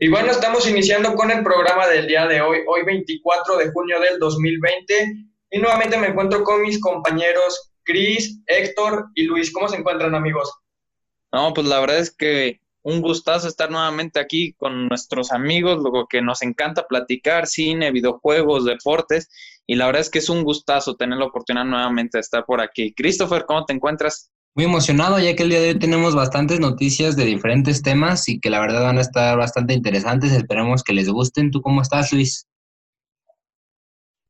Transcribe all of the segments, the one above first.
Y bueno, estamos iniciando con el programa del día de hoy, hoy 24 de junio del 2020. Y nuevamente me encuentro con mis compañeros Cris, Héctor y Luis. ¿Cómo se encuentran, amigos? No, pues la verdad es que un gustazo estar nuevamente aquí con nuestros amigos, lo que nos encanta platicar, cine, videojuegos, deportes, y la verdad es que es un gustazo tener la oportunidad nuevamente de estar por aquí. Christopher, ¿cómo te encuentras? Muy emocionado, ya que el día de hoy tenemos bastantes noticias de diferentes temas y que la verdad van a estar bastante interesantes. Esperemos que les gusten. ¿Tú cómo estás, Luis?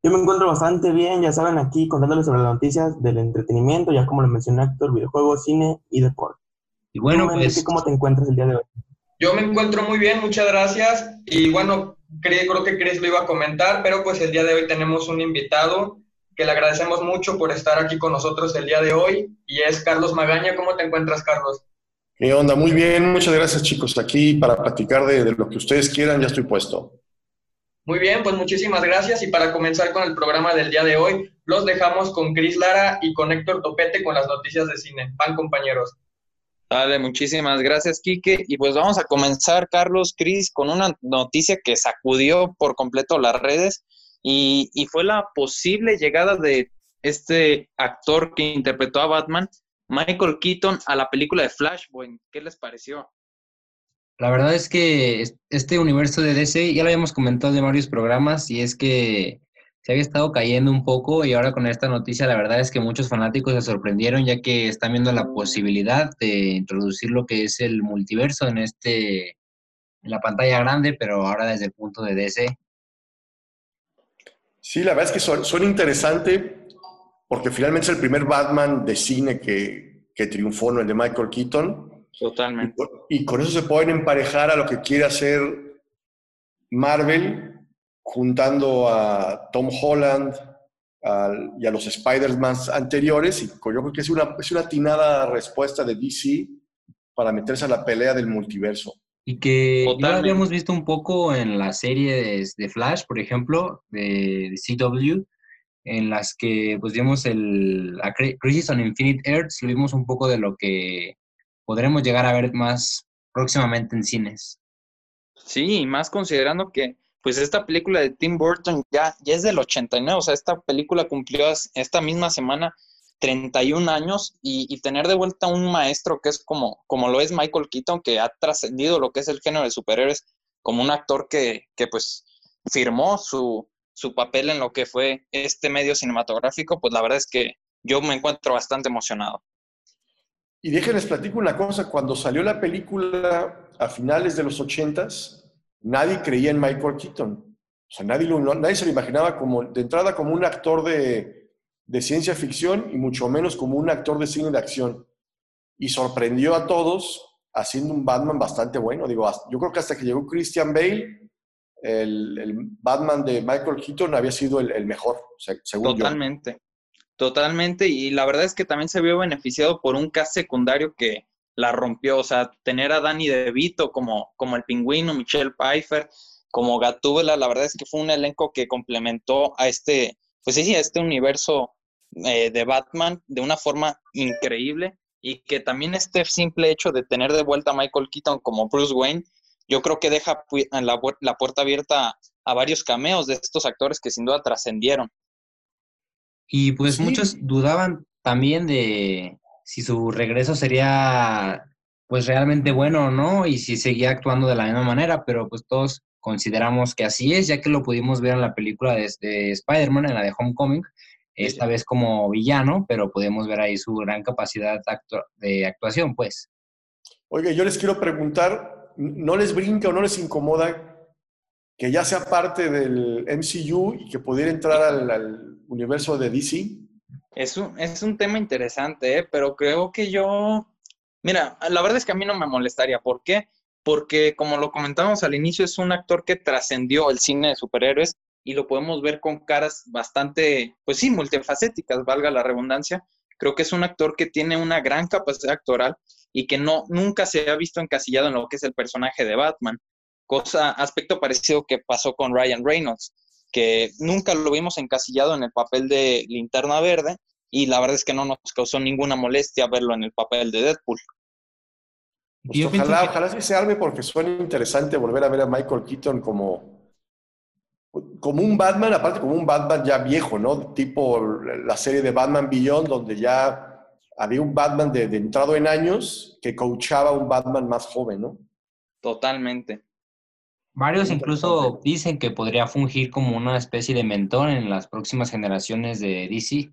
Yo me encuentro bastante bien, ya saben, aquí contándoles sobre las noticias del entretenimiento, ya como lo mencioné Héctor, videojuegos, cine y deporte. Y bueno, pues... ¿Cómo te encuentras el día de hoy? Yo me encuentro muy bien, muchas gracias. Y bueno, creo que Chris lo iba a comentar, pero pues el día de hoy tenemos un invitado que le agradecemos mucho por estar aquí con nosotros el día de hoy y es Carlos Magaña. ¿Cómo te encuentras, Carlos? ¿Qué onda? Muy bien, muchas gracias chicos. Aquí para platicar de, de lo que ustedes quieran, ya estoy puesto. Muy bien, pues muchísimas gracias y para comenzar con el programa del día de hoy, los dejamos con Cris Lara y con Héctor Topete con las noticias de cine. Van compañeros. Dale, muchísimas gracias, Quique. Y pues vamos a comenzar, Carlos, Cris, con una noticia que sacudió por completo las redes y, y, fue la posible llegada de este actor que interpretó a Batman, Michael Keaton, a la película de Flashpoint. ¿Qué les pareció? La verdad es que este universo de DC ya lo habíamos comentado en varios programas y es que se había estado cayendo un poco y ahora con esta noticia la verdad es que muchos fanáticos se sorprendieron ya que están viendo la posibilidad de introducir lo que es el multiverso en este en la pantalla grande, pero ahora desde el punto de DC. Sí, la verdad es que son, son interesante porque finalmente es el primer Batman de cine que, que triunfó, ¿no? el de Michael Keaton. Totalmente. Y, y con eso se pueden emparejar a lo que quiere hacer Marvel juntando a Tom Holland y a los Spider-Man anteriores, y yo creo que es una, es una atinada respuesta de DC para meterse a la pelea del multiverso. Y que ya habíamos visto un poco en las series de Flash, por ejemplo, de, CW, en las que pues vimos el Crisis on Infinite Earths, lo vimos un poco de lo que podremos llegar a ver más próximamente en cines. Sí, más considerando que pues esta película de Tim Burton ya, ya es del 89, o sea, esta película cumplió esta misma semana 31 años y, tener de vuelta un maestro que es como, como lo es Michael Keaton, que ha trascendido lo que es el género de superhéroes, como un actor que, que pues firmó su, su papel en lo que fue este medio cinematográfico, pues la verdad es que yo me encuentro bastante emocionado. Y déjenles platico una cosa, cuando salió la película a finales de los 80s, nadie creía en Michael Keaton. O sea, nadie, nadie se lo imaginaba como, de entrada como un actor de, de, ciencia ficción y mucho menos como un actor de cine de acción. Y sorprendió a todos haciendo un Batman bastante bueno. Digo, yo creo que hasta que llegó Christian Bale, el, el Batman de Michael Keaton había sido el, el mejor, según Totalmente. Totalmente, y la verdad es que también se vio beneficiado por un cast secundario que, la rompió. O sea, tener a Danny DeVito como, como el pingüino, Michelle Pfeiffer, como Gatúbela, la verdad es que fue un elenco que complementó a este, pues sí, a este universo eh, de Batman de una forma increíble y que también este simple hecho de tener de vuelta a Michael Keaton como Bruce Wayne, yo creo que deja la, la puerta abierta a varios cameos de estos actores que sin duda trascendieron. Y pues muchos dudaban también de, si su regreso sería pues realmente bueno o no y si seguía actuando de la misma manera, pero pues todos consideramos que así es, ya que lo pudimos ver en la película de, Spider-Man, en la de Homecoming, esta vez como villano, pero podemos ver ahí su gran capacidad de actuación, pues. Oiga, yo les quiero preguntar, ¿no les brinca o no les incomoda que ya sea parte del MCU y que pudiera entrar al, al universo de DC? Es un, es un tema interesante, ¿eh? pero creo que yo, mira, la verdad es que a mí no me molestaría. ¿Por qué? Porque como lo comentábamos al inicio, es un actor que trascendió el cine de superhéroes y lo podemos ver con caras bastante, pues sí, multifacéticas, valga la redundancia. Creo que es un actor que tiene una gran capacidad actoral y que no, nunca se ha visto encasillado en lo que es el personaje de Batman. Cosa, aspecto parecido que pasó con Ryan Reynolds que nunca lo vimos encasillado en el papel de Linterna Verde y la verdad es que no nos causó ninguna molestia verlo en el papel de Deadpool. Pues ojalá, ojalá sí se arme porque suena interesante volver a ver a Michael Keaton como, como un Batman, aparte como un Batman ya viejo, ¿no? Tipo la serie de Batman Beyond, donde ya había un Batman de, de entrado en años que coachaba a un Batman más joven, ¿no? Totalmente. Varios incluso dicen que podría fungir como una especie de mentor en las próximas generaciones de DC.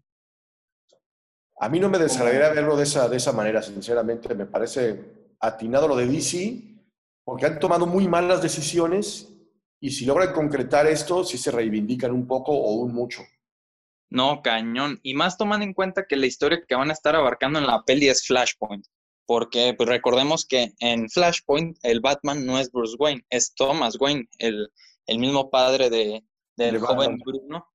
A mí no me desagradaría verlo de esa, de esa manera, sinceramente. Me parece atinado lo de DC, porque han tomado muy malas decisiones y si logran concretar esto, sí se reivindican un poco o un mucho. No, cañón. Y más tomando en cuenta que la historia que van a estar abarcando en la peli es Flashpoint. Porque pues, recordemos que en Flashpoint el Batman no es Bruce Wayne, es Thomas Wayne, el, mismo padre de, del joven Bruno.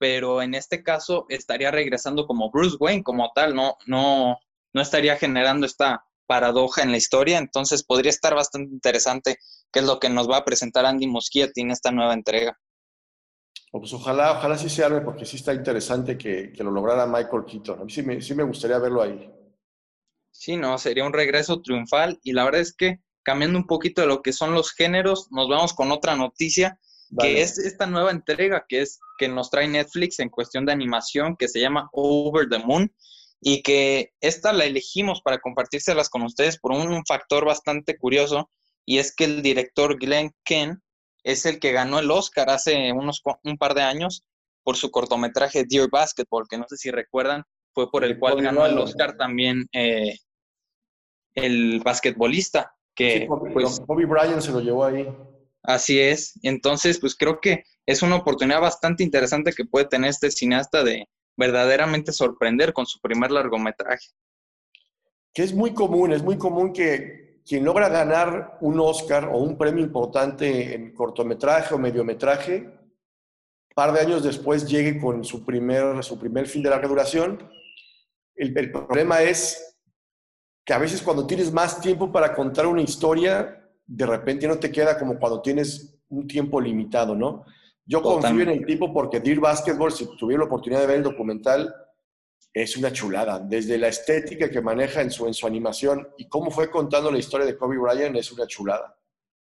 Pero en este caso estaría regresando como Bruce Wayne como tal, no, no, no estaría generando esta paradoja en la historia, entonces podría estar bastante interesante qué es lo que nos va a presentar Andy Muschietti en esta nueva entrega. Pues ojalá, ojalá sí se arme, porque sí está interesante que, lo lograra Michael Keaton. A mí sí me, sí me gustaría verlo ahí. Sí, no, sería un regreso triunfal y la verdad es que cambiando un poquito de lo que son los géneros, nos vamos con otra noticia, que es esta nueva entrega que es que nos trae Netflix en cuestión de animación que se llama Over the Moon y que esta la elegimos para compartírselas con ustedes por un factor bastante curioso y es que el director Glenn Ken es el que ganó el Oscar hace unos un par de años por su cortometraje Dear Basketball, que no sé si recuerdan, fue por el cual ganó el Oscar también eh, el basquetbolista. Que, pues, Bobby Bryant se lo llevó ahí. Así es. Entonces, pues creo que es una oportunidad bastante interesante que puede tener este cineasta de verdaderamente sorprender con su primer largometraje. Que es muy común, es muy común que quien logra ganar un Oscar o un premio importante en cortometraje o mediometraje, par de años después llegue con su primer, su primer film de larga duración el, problema es que a veces cuando tienes más tiempo para contar una historia, de repente no te queda como cuando tienes un tiempo limitado, ¿no? Yo confío en el tipo porque Dear Basketball, si tuviera la oportunidad de ver el documental, es una chulada. Desde la estética que maneja en su, en su animación y cómo fue contando la historia de Kobe Bryant, es una chulada.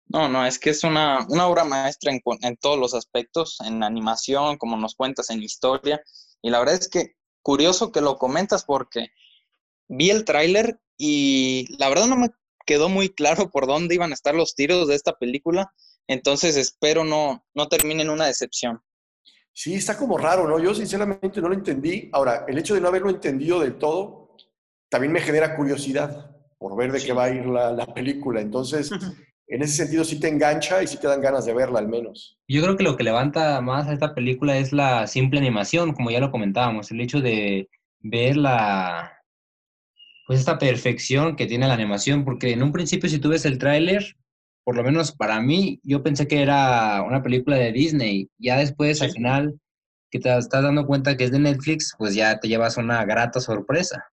No, no, es que es una, una obra maestra en, en, todos los aspectos, en animación, como nos cuentas, en historia. Y la verdad es que curioso que lo comentas porque vi el tráiler y la verdad no me quedó muy claro por dónde iban a estar los tiros de esta película, entonces espero no, no termine en una decepción. Sí, está como raro, ¿no? Yo sinceramente no lo entendí. Ahora, el hecho de no haberlo entendido del todo también me genera curiosidad por ver de qué va a ir la, la película. Entonces, en ese sentido sí te engancha y sí te dan ganas de verla al menos. Yo creo que lo que levanta más a esta película es la simple animación, como ya lo comentábamos, el hecho de ver la pues esta perfección que tiene la animación, porque en un principio si tú ves el tráiler, por lo menos para mí, yo pensé que era una película de Disney. Ya después, al final, que te estás dando cuenta que es de Netflix, pues ya te llevas una grata sorpresa.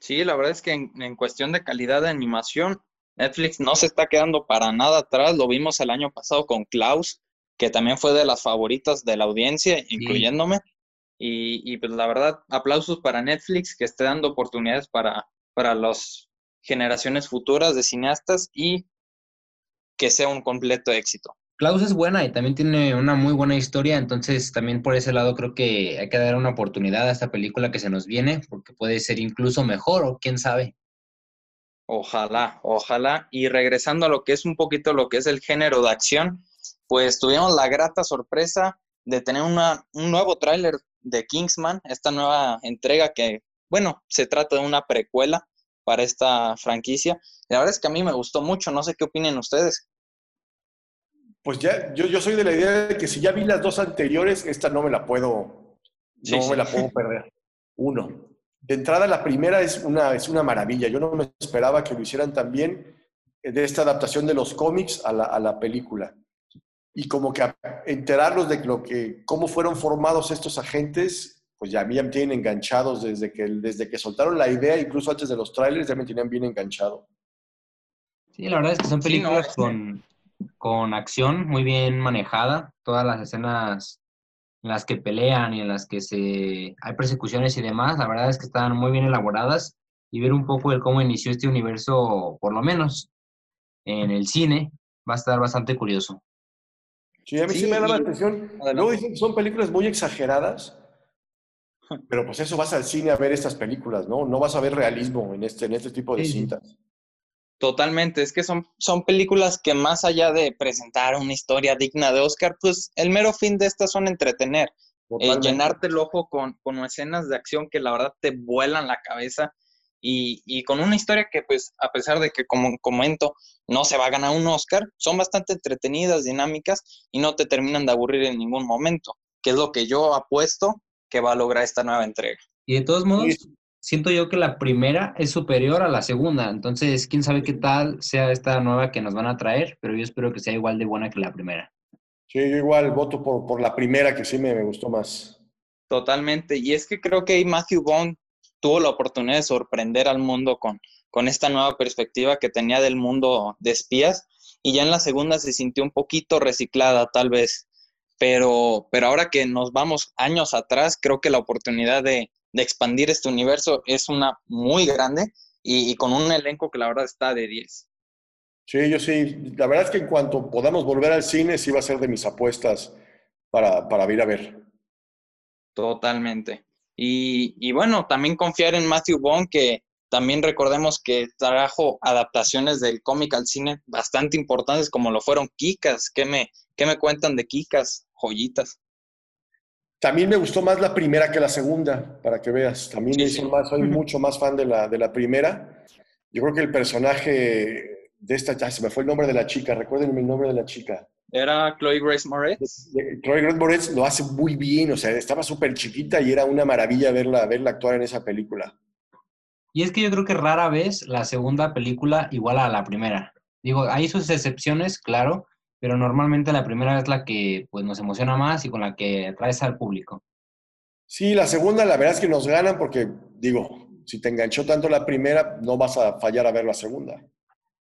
Sí, la verdad es que en cuestión de calidad de animación, Netflix no se está quedando para nada atrás. Lo vimos el año pasado con Klaus, que también fue de las favoritas de la audiencia, incluyéndome. Y, pues la verdad, aplausos para Netflix que esté dando oportunidades para, para las generaciones futuras de cineastas y que sea un completo éxito. Klaus es buena y también tiene una muy buena historia, entonces también por ese lado creo que hay que dar una oportunidad a esta película que se nos viene, porque puede ser incluso mejor o quién sabe. Ojalá, ojalá. Y regresando a lo que es un poquito lo que es el género de acción, pues tuvimos la grata sorpresa de tener una, un nuevo tráiler de Kingsman, esta nueva entrega que, bueno, se trata de una precuela para esta franquicia. La verdad es que a mí me gustó mucho, no sé qué opinen ustedes. Pues ya, yo, yo soy de la idea de que si ya vi las dos anteriores, esta no me la puedo, no me la puedo perder. Uno de entrada, la primera es una, es una maravilla. Yo no me esperaba que lo hicieran también eh, de esta adaptación de los cómics a la, a la película. Y como que enterarlos de lo que, cómo fueron formados estos agentes, pues ya me tienen enganchados desde que, desde que soltaron la idea, incluso antes de los trailers, ya me tenían bien enganchado. Sí, la verdad es que son películas con, con acción muy bien manejada. Todas las escenas en las que pelean y en las que se hay persecuciones y demás, la verdad es que están muy bien elaboradas y ver un poco de cómo inició este universo, por lo menos en el cine, va a estar bastante curioso. Sí, a mí sí, me da la atención. Luego dicen que son películas muy exageradas, pero pues eso vas al cine a ver estas películas, ¿no? No vas a ver realismo en este, en este tipo de cintas. Totalmente, es que son, son películas que más allá de presentar una historia digna de Oscar, pues el mero fin de estas son entretener, eh, llenarte el ojo con, con escenas de acción que la verdad te vuelan la cabeza y, y, con una historia que pues a pesar de que como comento no se va a ganar un Oscar, son bastante entretenidas, dinámicas y no te terminan de aburrir en ningún momento, que es lo que yo apuesto que va a lograr esta nueva entrega. Y de todos modos, siento yo que la primera es superior a la segunda, entonces quién sabe qué tal sea esta nueva que nos van a traer, pero yo espero que sea igual de buena que la primera. Sí, yo igual voto por, por la primera que sí me, me gustó más. Totalmente, y es que creo que Matthew Bond tuvo la oportunidad de sorprender al mundo con, con esta nueva perspectiva que tenía del mundo de espías y ya en la segunda se sintió un poquito reciclada tal vez, pero, pero ahora que nos vamos años atrás, creo que la oportunidad de, de expandir este universo es una muy grande y, con un elenco que la verdad está de 10. Sí, yo sí. La verdad es que en cuanto podamos volver al cine, sí va a ser de mis apuestas para, para ir a ver. Totalmente. Y, y, bueno, también confiar en Matthew Bond, que también recordemos que trajo adaptaciones del cómic al cine bastante importantes, como lo fueron Kikas. ¿Qué me, qué me cuentan de Kikas? Joyitas. También me gustó más la primera que la segunda, para que veas. También soy mucho más fan de la, de la primera. Yo creo que el personaje de esta, ya se me fue el nombre de la chica, recuérdenme el nombre de la chica. Era Chloe Grace Moretz. Chloe Grace Moretz lo hace muy bien, o sea, estaba súper chiquita y era una maravilla verla, verla actuar en esa película. Y es que yo creo que rara vez la segunda película iguala a la primera. Digo, hay sus excepciones, claro, pero normalmente la primera es la que pues, nos emociona más y con la que atraes al público. Sí, la segunda la verdad es que nos ganan porque, digo, si te enganchó tanto la primera, no vas a fallar a ver la segunda.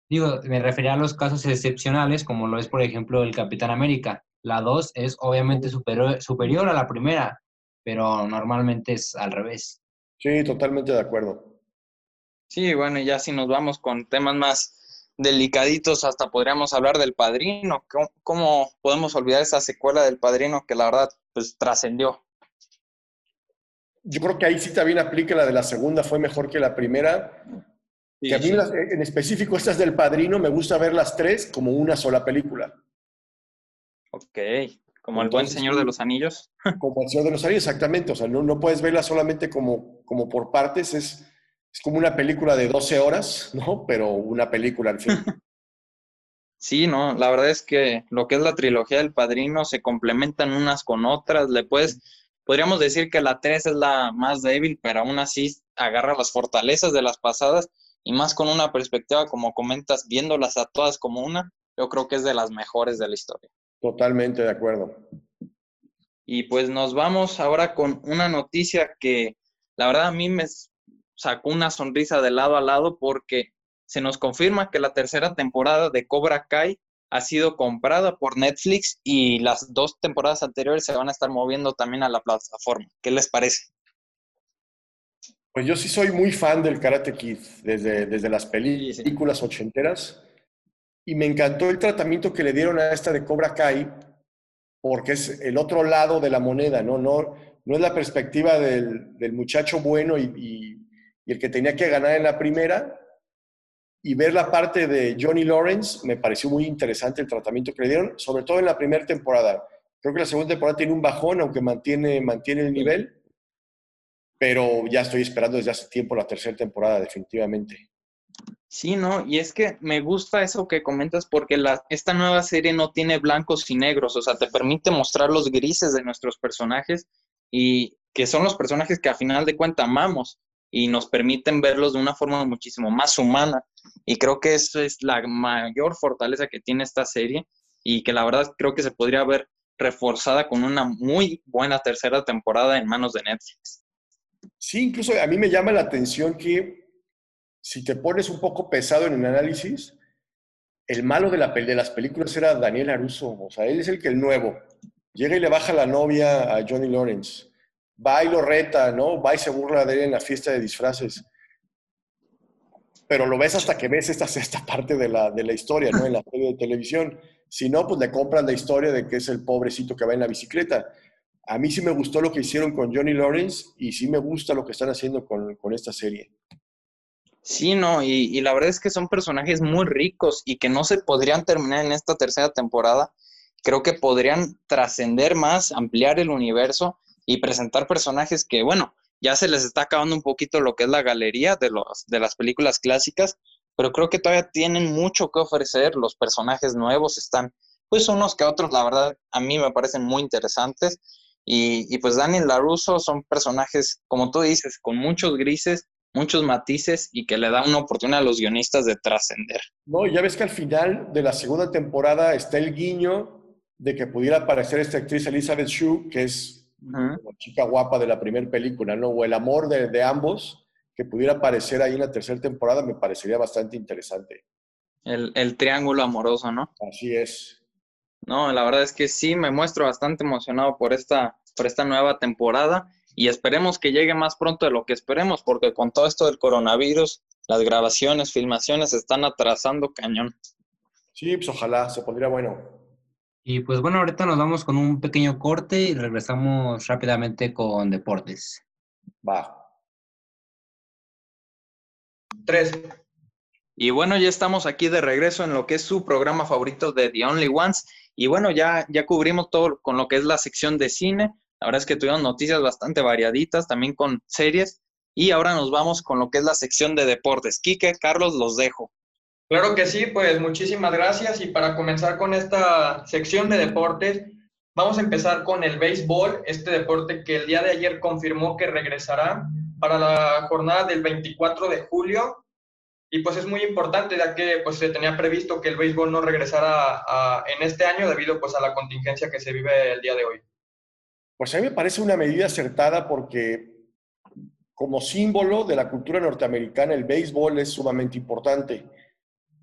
Digo, me refería a los casos excepcionales, como lo es, por ejemplo, el Capitán América. La 2 es obviamente superior, superior a la primera, pero normalmente es al revés. Sí, totalmente de acuerdo. Sí, bueno, ya si nos vamos con temas más delicaditos, hasta podríamos hablar del Padrino. ¿Cómo, podemos olvidar esa secuela del Padrino que la verdad pues trascendió? Yo creo que ahí sí también aplica la de la segunda, fue mejor que la primera. y a mí en específico estas del Padrino me gusta ver las tres como una sola película. Ok, como el buen Señor de los Anillos. Como el Señor de los Anillos, exactamente. O sea, no, no puedes verla solamente como, como por partes, es es como una película de 12 horas, ¿no? Pero una película al fin. Sí, no, la verdad es que lo que es la trilogía del Padrino se complementan unas con otras. Le puedes, podríamos decir que la 3 es la más débil, pero aún así agarra las fortalezas de las pasadas y más con una perspectiva, como comentas, viéndolas a todas como una, yo creo que es de las mejores de la historia. Totalmente de acuerdo. Y pues nos vamos ahora con una noticia que la verdad a mí me, sacó una sonrisa de lado a lado porque se nos confirma que la tercera temporada de Cobra Kai ha sido comprada por Netflix y las dos temporadas anteriores se van a estar moviendo también a la plataforma. ¿Qué les parece? Pues yo sí soy muy fan del Karate Kid desde, desde las películas ochenteras y me encantó el tratamiento que le dieron a esta de Cobra Kai porque es el otro lado de la moneda, ¿no? No, no es la perspectiva del, del muchacho bueno y y el que tenía que ganar en la primera. Y ver la parte de Johnny Lawrence, me pareció muy interesante el tratamiento que le dieron, sobre todo en la primera temporada. Creo que la segunda temporada tiene un bajón, aunque mantiene, mantiene el nivel, pero ya estoy esperando desde hace tiempo la tercera temporada, definitivamente. Sí, ¿no? Y es que me gusta eso que comentas porque la, esta nueva serie no tiene blancos y negros, o sea, te permite mostrar los grises de nuestros personajes y que son los personajes que a final de cuentas amamos y nos permiten verlos de una forma muchísimo más humana. Y creo que eso es la mayor fortaleza que tiene esta serie y que la verdad creo que se podría ver reforzada con una muy buena tercera temporada en manos de Netflix. Sí, incluso a mí me llama la atención que si te pones un poco pesado en el análisis, el malo de, la, de las películas era Daniel Aruso, o sea, él es el que el nuevo. Llega y le baja la novia a Johnny Lawrence va y lo reta, ¿no? Va y se burla de él en la fiesta de disfraces. pero lo ves hasta que ves esta sexta parte de la, de la historia, ¿no? En la serie de televisión. Si no, pues le compran la historia de que es el pobrecito que va en la bicicleta. A mí sí me gustó lo que hicieron con Johnny Lawrence y sí me gusta lo que están haciendo con, con esta serie. Sí, no, y, la verdad es que son personajes muy ricos y que no se podrían terminar en esta tercera temporada. Creo que podrían trascender más, ampliar el universo y presentar personajes que, bueno, ya se les está acabando un poquito lo que es la galería de, los, de las películas clásicas, pero creo que todavía tienen mucho que ofrecer. Los personajes nuevos están, pues unos que otros, la verdad, a mí me parecen muy interesantes. Y, y pues Daniel LaRusso son personajes, como tú dices, con muchos grises muchos matices y que le da una oportunidad a los guionistas de trascender. No, ya ves que al final de la segunda temporada está el guiño de que pudiera aparecer esta actriz Elizabeth Shue, que es la chica guapa de la primera película, ¿no? O el amor de, de, ambos, que pudiera aparecer ahí en la tercera temporada, me parecería bastante interesante. El, el triángulo amoroso, ¿no? Así es. No, la verdad es que sí, me muestro bastante emocionado por esta, por esta nueva temporada y esperemos que llegue más pronto de lo que esperemos, porque con todo esto del coronavirus, las grabaciones, filmaciones se están atrasando cañón. Sí, pues ojalá, se pondría bueno. Y pues bueno, ahorita nos vamos con un pequeño corte y regresamos rápidamente con deportes. Va. Tres. Y bueno, ya estamos aquí de regreso en lo que es su programa favorito de The Only Ones. Y bueno, ya, ya cubrimos todo con lo que es la sección de cine. La verdad es que tuvimos noticias bastante variaditas, también con series. Y ahora nos vamos con lo que es la sección de deportes. Quique, Carlos, los dejo. Claro que sí, pues muchísimas gracias. Y para comenzar con esta sección de deportes, vamos a empezar con el béisbol, este deporte que el día de ayer confirmó que regresará para la jornada del 24 de julio. Y pues es muy importante ya que pues se tenía previsto que el béisbol no regresara en este año debido pues a la contingencia que se vive el día de hoy. Pues a mí me parece una medida acertada porque como símbolo de la cultura norteamericana el béisbol es sumamente importante.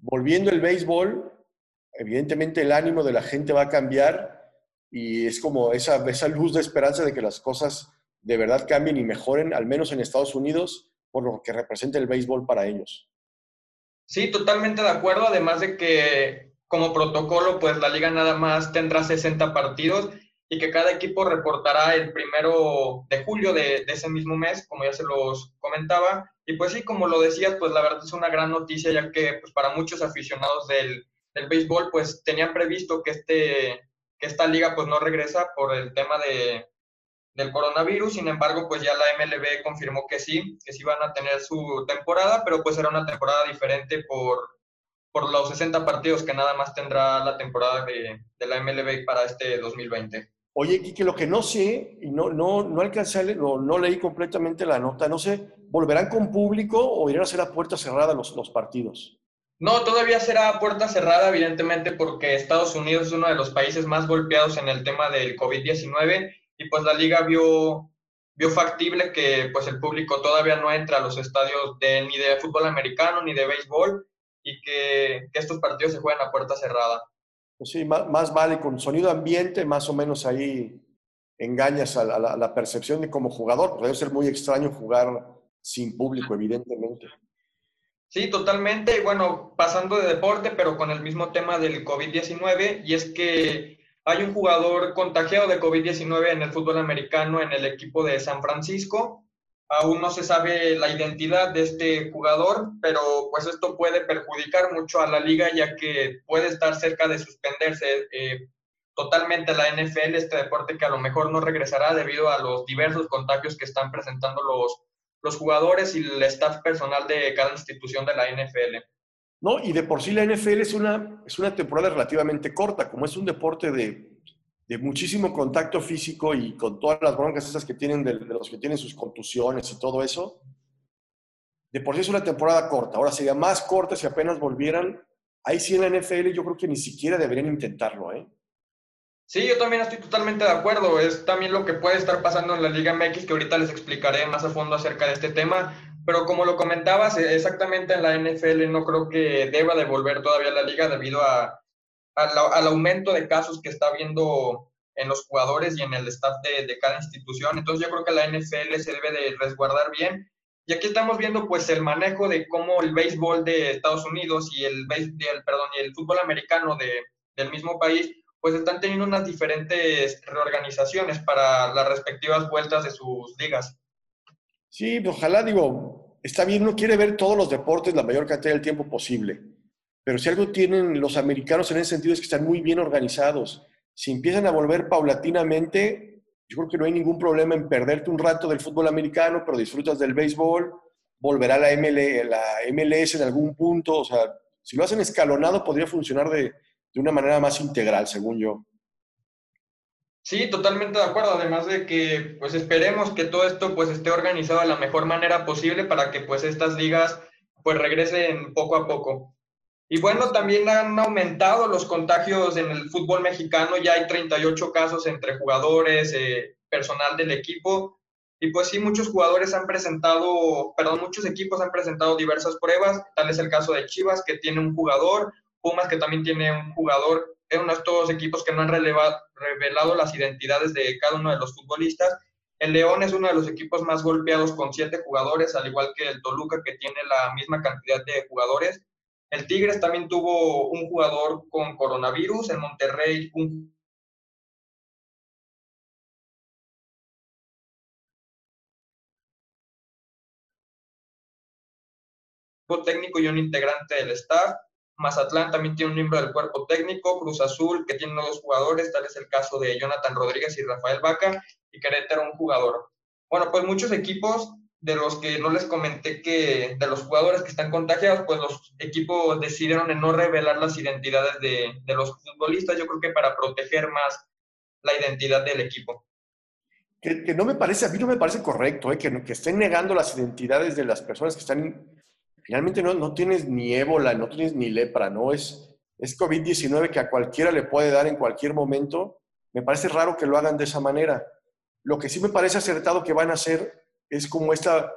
Volviendo el béisbol, evidentemente el ánimo de la gente va a cambiar y es como esa, esa luz de esperanza de que las cosas de verdad cambien y mejoren, al menos en Estados Unidos, por lo que representa el béisbol para ellos. Sí, totalmente de acuerdo, además de que como protocolo, pues la liga nada más tendrá 60 partidos y que cada equipo reportará el primero de julio de, ese mismo mes, como ya se los comentaba. Y pues sí, como lo decías, pues la verdad es una gran noticia, ya que pues para muchos aficionados del, del béisbol, pues tenían previsto que, este, que esta liga pues no regresa por el tema de, del coronavirus. Sin embargo, pues ya la MLB confirmó que sí, que sí van a tener su temporada, pero pues será una temporada diferente por, por los 60 partidos que nada más tendrá la temporada de, de la MLB para este 2020. Oye, Kike, lo que no sé, y no, no, no alcancé, no, no leí completamente la nota, no sé, ¿volverán con público o irán a ser a puerta cerrada los, los partidos? No, todavía será a puerta cerrada, evidentemente, porque Estados Unidos es uno de los países más golpeados en el tema del COVID-19 y pues la liga vio, vio factible que pues el público todavía no entra a los estadios ni de fútbol americano ni de béisbol y que, que estos partidos se jueguen a puerta cerrada. Pues sí, más, vale con sonido ambiente, más o menos ahí engañas a la, percepción de como jugador, porque debe ser muy extraño jugar sin público, evidentemente. Sí, totalmente. Bueno, pasando de deporte, pero con el mismo tema del COVID-19, y es que hay un jugador contagiado de COVID-19 en el fútbol americano en el equipo de San Francisco. Aún no se sabe la identidad de este jugador, pero pues esto puede perjudicar mucho a la liga ya que puede estar cerca de suspenderse eh, totalmente la NFL, este deporte que a lo mejor no regresará debido a los diversos contagios que están presentando los, los jugadores y el staff personal de cada institución de la NFL. No, y de por sí la NFL es una, es una temporada relativamente corta, como es un deporte de muchísimo contacto físico y con todas las broncas esas que tienen de, los que tienen sus contusiones y todo eso, de por sí es una temporada corta. Ahora sería más corta si apenas volvieran. Ahí sí en la NFL yo creo que ni siquiera deberían intentarlo, ¿eh? Sí, yo también estoy totalmente de acuerdo. Es también lo que puede estar pasando en la Liga MX, que ahorita les explicaré más a fondo acerca de este tema. Pero como lo comentabas, exactamente en la NFL no creo que deba devolver todavía la liga debido a, al, al, aumento de casos que está habiendo en los jugadores y en el staff de, de, cada institución. Entonces yo creo que la NFL se debe de resguardar bien Y aquí estamos viendo pues el manejo de cómo el béisbol de Estados Unidos y el, el, perdón, y el fútbol americano de, del mismo país pues están teniendo unas diferentes reorganizaciones para las respectivas vueltas de sus ligas. Sí, ojalá, digo, está bien, uno quiere ver todos los deportes la mayor cantidad del tiempo posible, pero si algo tienen los americanos en ese sentido es que están muy bien organizados. Si empiezan a volver paulatinamente, yo creo que no hay ningún problema en perderte un rato del fútbol americano, pero disfrutas del béisbol, volverá la, ML, MLS en algún punto, o sea, si lo hacen escalonado podría funcionar de, de una manera más integral, según yo. Sí, totalmente de acuerdo. Además de que, pues esperemos que todo esto pues esté organizado de la mejor manera posible para que pues estas ligas pues regresen poco a poco. Y bueno, también han aumentado los contagios en el fútbol mexicano. Ya hay 38 casos entre jugadores, eh, personal del equipo. Y pues sí, muchos jugadores han presentado, perdón, muchos equipos han presentado diversas pruebas. Tal es el caso de Chivas, que tiene un jugador, Pumas, que también tiene un jugador, es uno de estos equipos que no han revelado las identidades de cada uno de los futbolistas. El León es uno de los equipos más golpeados con siete jugadores, al igual que el Toluca, que tiene la misma cantidad de jugadores. El Tigres también tuvo un jugador con coronavirus. En Monterrey, un técnico y un integrante del staff. Mazatlán también tiene un miembro del cuerpo técnico, Cruz Azul, que tiene dos jugadores, tal es el caso de Jonathan Rodríguez y Rafael Vaca, y Querétaro un jugador. Bueno, pues muchos equipos de los que no les comenté que de los jugadores que están contagiados, pues los equipos decidieron no revelar las identidades de, de los futbolistas, yo creo que para proteger más la identidad del equipo. Que, que, no me parece, a mí no me parece correcto, ¿eh? que, que estén negando las identidades de las personas que están finalmente no, no tienes ni ébola, no tienes ni lepra, ¿no? Es, es COVID-19 que a cualquiera le puede dar en cualquier momento. Me parece raro que lo hagan de esa manera. Lo que sí me parece acertado que van a hacer es como esta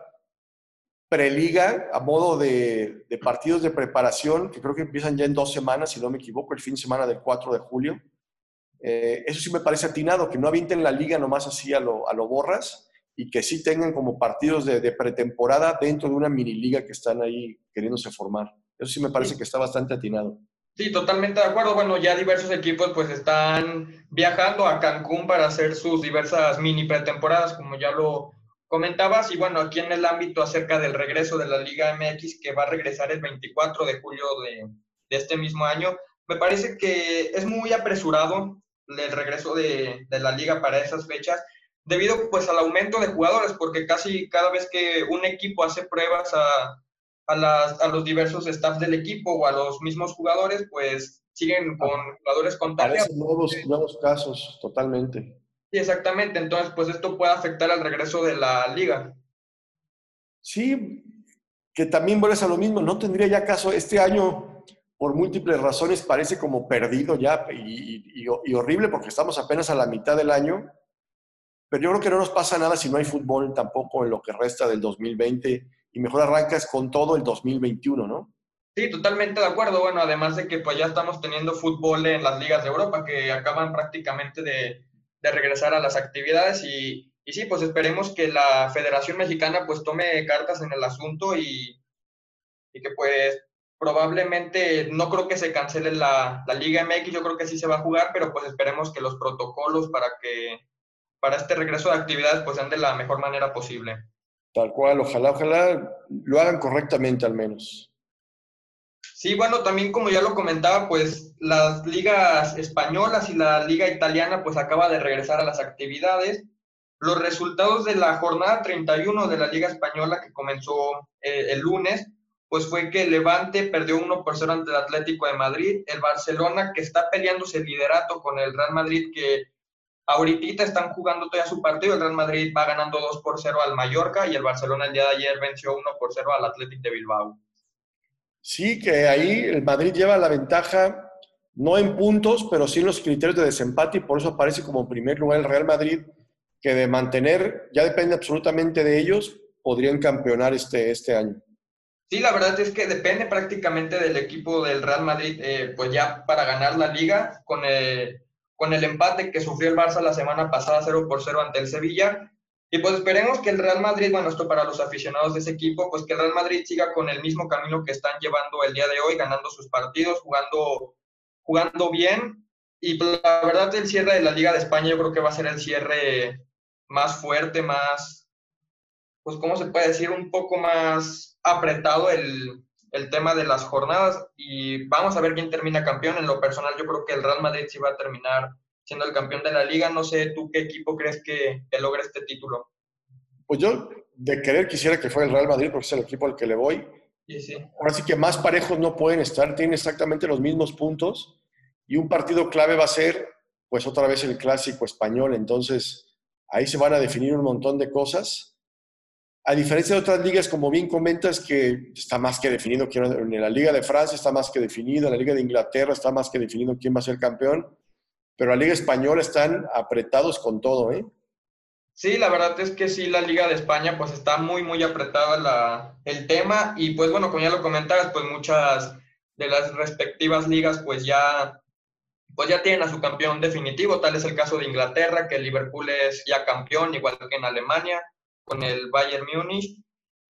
preliga a modo de, de, partidos de preparación, que creo que empiezan ya en dos semanas, si no me equivoco, el fin de semana del 4 de julio. Eh, eso sí me parece atinado, que no avienten la liga nomás así a lo, a lo borras, y que sí tengan como partidos de, pretemporada dentro de una mini liga que están ahí queriéndose formar. Eso sí me parece que está bastante atinado. Sí, totalmente de acuerdo. Bueno, ya diversos equipos pues están viajando a Cancún para hacer sus diversas mini pretemporadas, como ya lo comentabas. Y bueno, aquí en el ámbito acerca del regreso de la Liga MX, que va a regresar el 24 de julio de, de este mismo año, me parece que es muy apresurado el regreso de, de la liga para esas fechas debido pues al aumento de jugadores, porque casi cada vez que un equipo hace pruebas a, a, las, a los diversos staffs del equipo o a los mismos jugadores, pues siguen con jugadores contagiados. Nuevos, nuevos casos, totalmente. Sí, exactamente. Entonces, pues esto puede afectar al regreso de la liga. Sí, que también vuelves a lo mismo. No tendría ya caso este año, por múltiples razones, parece como perdido ya y, y, y horrible porque estamos apenas a la mitad del año pero yo creo que no nos pasa nada si no hay fútbol tampoco en lo que resta del 2020 y mejor arrancas con todo el 2021, ¿no? Sí, totalmente de acuerdo. Bueno, además de que pues ya estamos teniendo fútbol en las ligas de Europa que acaban prácticamente de, de regresar a las actividades y, y, sí, pues esperemos que la Federación Mexicana pues tome cartas en el asunto y, y que pues probablemente no creo que se cancele la, la Liga MX, yo creo que sí se va a jugar, pero pues esperemos que los protocolos para que para este regreso de actividades pues sean de la mejor manera posible. Tal cual, ojalá, ojalá lo hagan correctamente al menos. Sí, bueno, también como ya lo comentaba, pues las ligas españolas y la liga italiana pues acaba de regresar a las actividades. Los resultados de la jornada 31 de la liga española que comenzó eh, el lunes, pues fue que Levante perdió 1 por 0 ante el Atlético de Madrid, el Barcelona que está peleándose el liderato con el Real Madrid que Ahorita están jugando todavía su partido. El Real Madrid va ganando 2 por 0 al Mallorca y el Barcelona el día de ayer venció 1 por 0 al Athletic de Bilbao. Sí, que ahí el Madrid lleva la ventaja, no en puntos, pero sí en los criterios de desempate y por eso aparece como primer lugar el Real Madrid, que de mantener, ya depende absolutamente de ellos, podrían campeonar este, este año. Sí, la verdad es que depende prácticamente del equipo del Real Madrid, eh, pues ya para ganar la liga con el con el empate que sufrió el Barça la semana pasada 0 por 0 ante el Sevilla. Y pues esperemos que el Real Madrid, bueno, esto para los aficionados de ese equipo, pues que el Real Madrid siga con el mismo camino que están llevando el día de hoy, ganando sus partidos, jugando, jugando bien. Y pues, la verdad, el cierre de la Liga de España yo creo que va a ser el cierre más fuerte, más, pues, ¿cómo se puede decir? Un poco más apretado el, el tema de las jornadas y vamos a ver quién termina campeón. En lo personal, yo creo que el Real Madrid sí va a terminar siendo el campeón de la liga. No sé, ¿tú qué equipo crees que, que logre este título? Pues yo de querer quisiera que fuera el Real Madrid porque es el equipo al que le voy. Sí, sí. Ahora sí que más parejos no pueden estar, tienen exactamente los mismos puntos y un partido clave va a ser pues otra vez el clásico español, entonces ahí se van a definir un montón de cosas a diferencia de otras ligas, como bien comentas, que está más que definido, en la Liga de Francia está más que definido, en la Liga de Inglaterra está más que definido quién va a ser campeón, pero la Liga Española están apretados con todo, ¿eh? Sí, la verdad es que sí, la Liga de España pues está muy, muy apretada el tema y pues bueno, como ya lo comentabas, pues muchas de las respectivas ligas pues ya, pues ya tienen a su campeón definitivo, tal es el caso de Inglaterra, que Liverpool es ya campeón, igual que en Alemania, con el Bayern Múnich.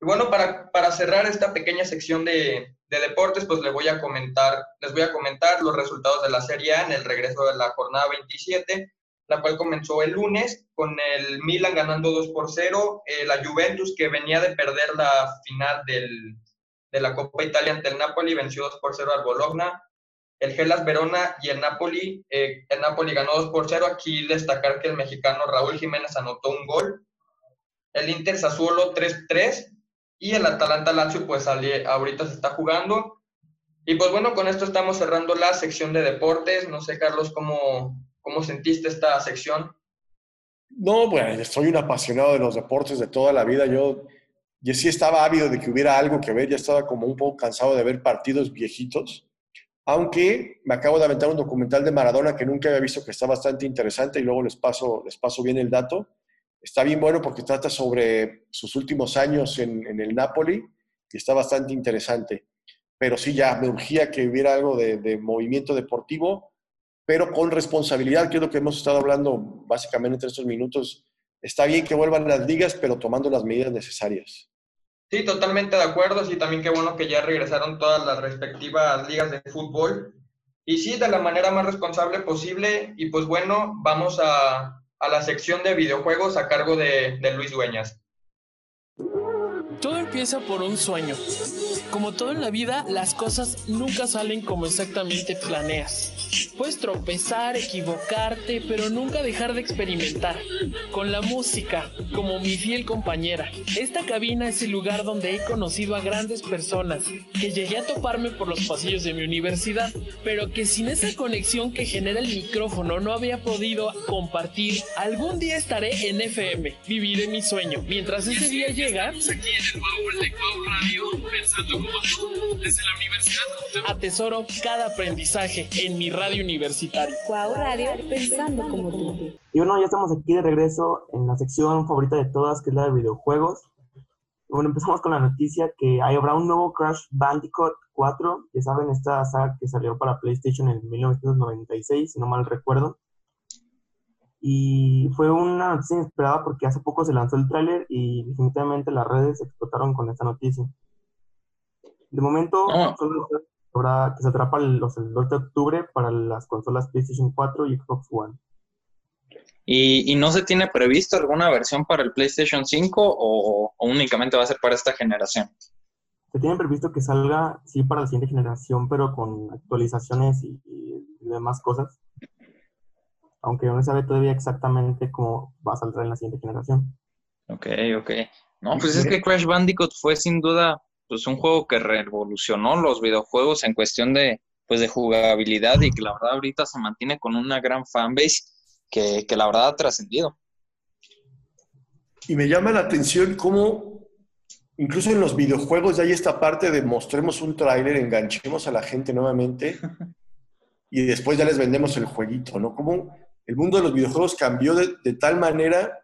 Y bueno, para, para cerrar esta pequeña sección de, de, deportes, pues les voy a comentar, les voy a comentar los resultados de la Serie A en el regreso de la jornada 27, la cual comenzó el lunes con el Milan ganando 2 por 0, eh, la Juventus que venía de perder la final del, de la Copa Italia ante el Napoli venció 2 por 0 al Bologna, el Gelas Verona y el Napoli, eh, el Napoli ganó 2 por 0, aquí destacar que el mexicano Raúl Jiménez anotó un gol, el Inter Sassuolo 3-3 y el Atalanta Lazio pues ahorita se está jugando. Y pues bueno, con esto estamos cerrando la sección de deportes. No sé, Carlos, ¿cómo, cómo sentiste esta sección? No, bueno, soy un apasionado de los deportes de toda la vida. Yo, yo sí estaba ávido de que hubiera algo que ver, ya estaba como un poco cansado de ver partidos viejitos. Aunque me acabo de aventar un documental de Maradona que nunca había visto que está bastante interesante y luego les paso, les paso bien el dato está bien bueno porque trata sobre sus últimos años en, el Napoli y está bastante interesante. Pero sí, ya me urgía que hubiera algo de, movimiento deportivo, pero con responsabilidad, que es lo que hemos estado hablando básicamente entre estos minutos. Está bien que vuelvan las ligas, pero tomando las medidas necesarias. Sí, totalmente de acuerdo. Sí, también qué bueno que ya regresaron todas las respectivas ligas de fútbol. Y sí, de la manera más responsable posible. Y pues bueno, vamos a, a la sección de videojuegos a cargo de, Luis Dueñas. Todo empieza por un sueño. Como todo en la vida, las cosas nunca salen como exactamente planeas. Puedes tropezar, equivocarte, pero nunca dejar de experimentar. Con la música, como mi fiel compañera. Esta cabina es el lugar donde he conocido a grandes personas, que llegué a toparme por los pasillos de mi universidad, pero que sin esa conexión que genera el micrófono no había podido compartir. Algún día estaré en FM, viviré mi sueño. Mientras ese día llega, Atesoro cada aprendizaje en mi radio universitaria. Cuau Radio, pensando como tú. Y bueno, ya estamos aquí de regreso en la sección favorita de todas, que es la de videojuegos. Bueno, empezamos con la noticia que hay, habrá un nuevo Crash Bandicoot 4. Ya saben, esta saga que salió para PlayStation en 1996, si no mal recuerdo. Y fue una noticia inesperada porque hace poco se lanzó el tráiler y definitivamente las redes explotaron con esta noticia. De momento, solo que se atrapa los, el 2 de octubre para las consolas PlayStation 4 y Xbox One. ¿Y, ¿Y, no se tiene previsto alguna versión para el PlayStation 5 o, únicamente va a ser para esta generación? Se tiene previsto que salga, sí, para la siguiente generación, pero con actualizaciones y demás cosas aunque no se sabe todavía exactamente cómo va a salir en la siguiente generación. Ok, ok. No, pues es que Crash Bandicoot fue sin duda pues un juego que revolucionó los videojuegos en cuestión de pues de jugabilidad y que la verdad ahorita se mantiene con una gran fanbase que, que la verdad ha trascendido. Y me llama la atención cómo incluso en los videojuegos ya hay esta parte de mostremos un tráiler, enganchemos a la gente nuevamente y después ya les vendemos el jueguito, ¿no? Como el mundo de los videojuegos cambió de, tal manera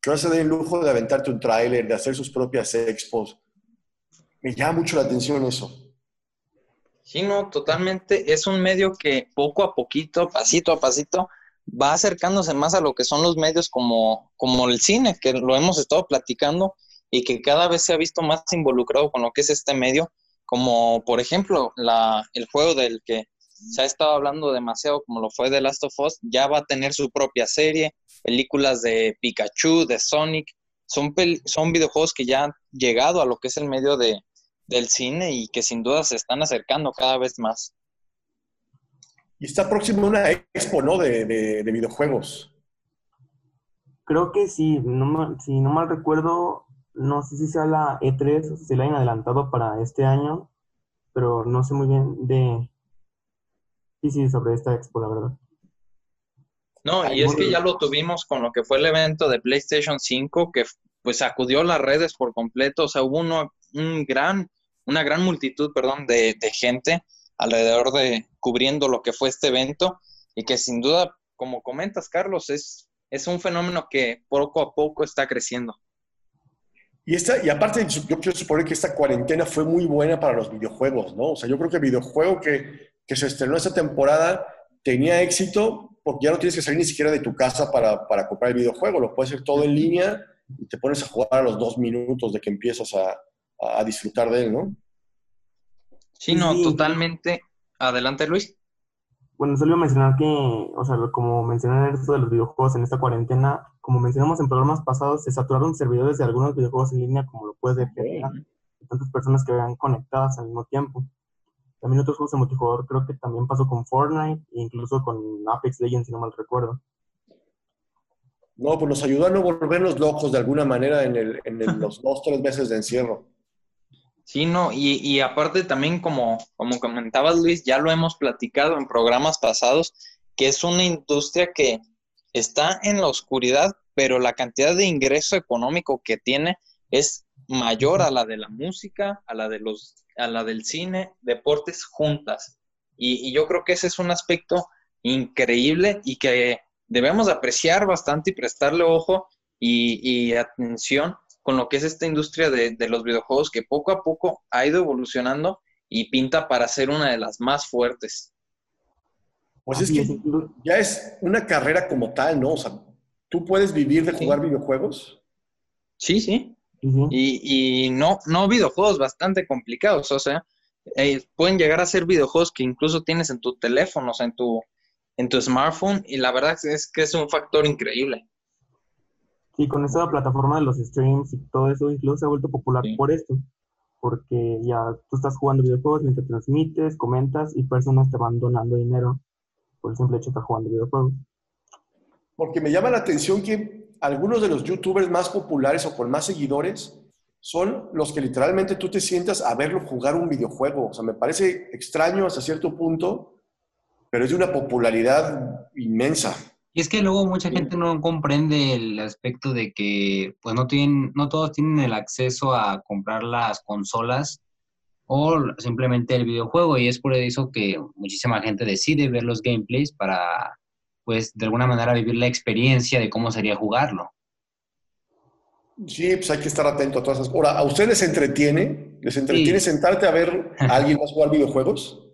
que ahora se da el lujo de aventarte un tráiler, de hacer sus propias expos. Me llama mucho la atención eso. Sí, no, totalmente. Es un medio que poco a poquito, pasito a pasito, va acercándose más a lo que son los medios como, como el cine, que lo hemos estado platicando y que cada vez se ha visto más involucrado con lo que es este medio, como por ejemplo la, el juego del que se ha estado hablando demasiado, como lo fue The Last of Us, ya va a tener su propia serie, películas de Pikachu, de Sonic, son, son videojuegos que ya han llegado a lo que es el medio de, del cine y que sin duda se están acercando cada vez más. Y está próximo una expo, ¿no? De, de, videojuegos. Creo que sí, no, si no mal recuerdo, no sé si sea la E3 o si la han adelantado para este año, pero no sé muy bien de... Sí, sí, sobre esta expo, la verdad. No, y es que ya lo tuvimos con lo que fue el evento de PlayStation 5, que pues sacudió las redes por completo, o sea, hubo uno, un gran, una gran multitud, perdón, de, de gente alrededor de cubriendo lo que fue este evento y que sin duda, como comentas, Carlos, es, es un fenómeno que poco a poco está creciendo. Y, esta, y aparte, yo quiero suponer que esta cuarentena fue muy buena para los videojuegos, ¿no? O sea, yo creo que el videojuego que, que se estrenó esta temporada tenía éxito porque ya no tienes que salir ni siquiera de tu casa para, para comprar el videojuego, lo puedes hacer todo en línea y te pones a jugar a los dos minutos de que empiezas a, a disfrutar de él, ¿no? Sí, no, totalmente. Adelante, Luis. Bueno, solo iba a mencionar que, o sea, como mencioné esto de los videojuegos en esta cuarentena, como mencionamos en programas pasados, se saturaron servidores de algunos videojuegos en línea, como lo puede ser tantas personas que vean conectadas al mismo tiempo. También otros juegos de multijugador, creo que también pasó con Fortnite e incluso con Apex Legends, si no mal recuerdo. No, pues nos ayudó a no volvernos locos de alguna manera en, el, en los dos, tres meses de encierro. Sí, no, y, y, aparte también como, como comentabas Luis, ya lo hemos platicado en programas pasados, que es una industria que está en la oscuridad, pero la cantidad de ingreso económico que tiene es mayor a la de la música, a la de los, a la del cine, deportes juntas. Y, y yo creo que ese es un aspecto increíble y que debemos apreciar bastante y prestarle ojo y, y atención con lo que es esta industria de, los videojuegos que poco a poco ha ido evolucionando y pinta para ser una de las más fuertes. Pues es que ya es una carrera como tal, ¿no? O sea, ¿tú puedes vivir de jugar videojuegos? Sí, sí. y, no, no videojuegos bastante complicados, o sea, eh, pueden llegar a ser videojuegos que incluso tienes en tu teléfono, o sea, en tu, en tu smartphone, y la verdad es que es un factor increíble. Sí, con esta plataforma de los streams y todo eso, incluso se ha vuelto popular por esto, porque ya tú estás jugando videojuegos mientras transmites, comentas y personas te van donando dinero por el simple hecho de estar jugando videojuegos. Porque me llama la atención que algunos de los youtubers más populares o con más seguidores son los que literalmente tú te sientas a verlo jugar un videojuego. O sea, me parece extraño hasta cierto punto, pero es de una popularidad inmensa. Y es que luego mucha gente no comprende el aspecto de que pues no tienen, no todos tienen el acceso a comprar las consolas o simplemente el videojuego y es por eso que muchísima gente decide ver los gameplays para pues de alguna manera vivir la experiencia de cómo sería jugarlo. Sí, pues hay que estar atento a todas esas. Ahora, ¿a ustedes les entretiene? ¿Les entretiene sentarte a ver a alguien más jugar videojuegos?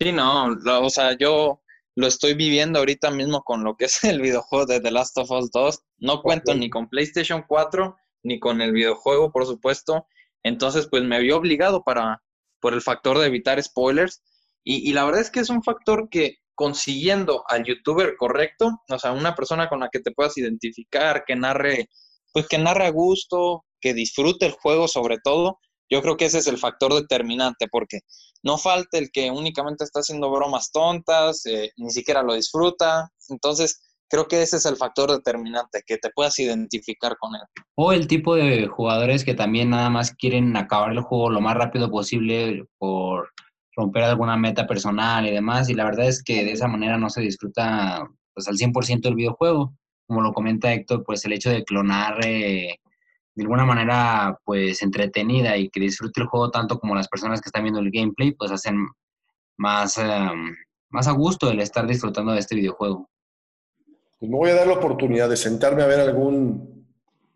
Sí, no, o sea, yo lo estoy viviendo ahorita mismo con lo que es el videojuego de The Last of Us 2. No cuento ni con PlayStation 4 ni con el videojuego, por supuesto. Entonces, pues me vio obligado para, por el factor de evitar spoilers. Y, la verdad es que es un factor que consiguiendo al youtuber correcto, o sea, una persona con la que te puedas identificar, que narre, pues que narre a gusto, que disfrute el juego sobre todo, yo creo que ese es el factor determinante, porque no falta el que únicamente está haciendo bromas tontas, eh, ni siquiera lo disfruta. Entonces, creo que ese es el factor determinante, que te puedas identificar con él. O el tipo de jugadores que también nada más quieren acabar el juego lo más rápido posible por romper alguna meta personal y demás. Y la verdad es que de esa manera no se disfruta pues, al 100% el videojuego. Como lo comenta Héctor, pues el hecho de clonar eh, de alguna manera pues entretenida y que disfrute el juego tanto como las personas que están viendo el gameplay, pues hacen más, em, más a gusto el estar disfrutando de este videojuego. Pues me voy a dar la oportunidad de sentarme a ver algún,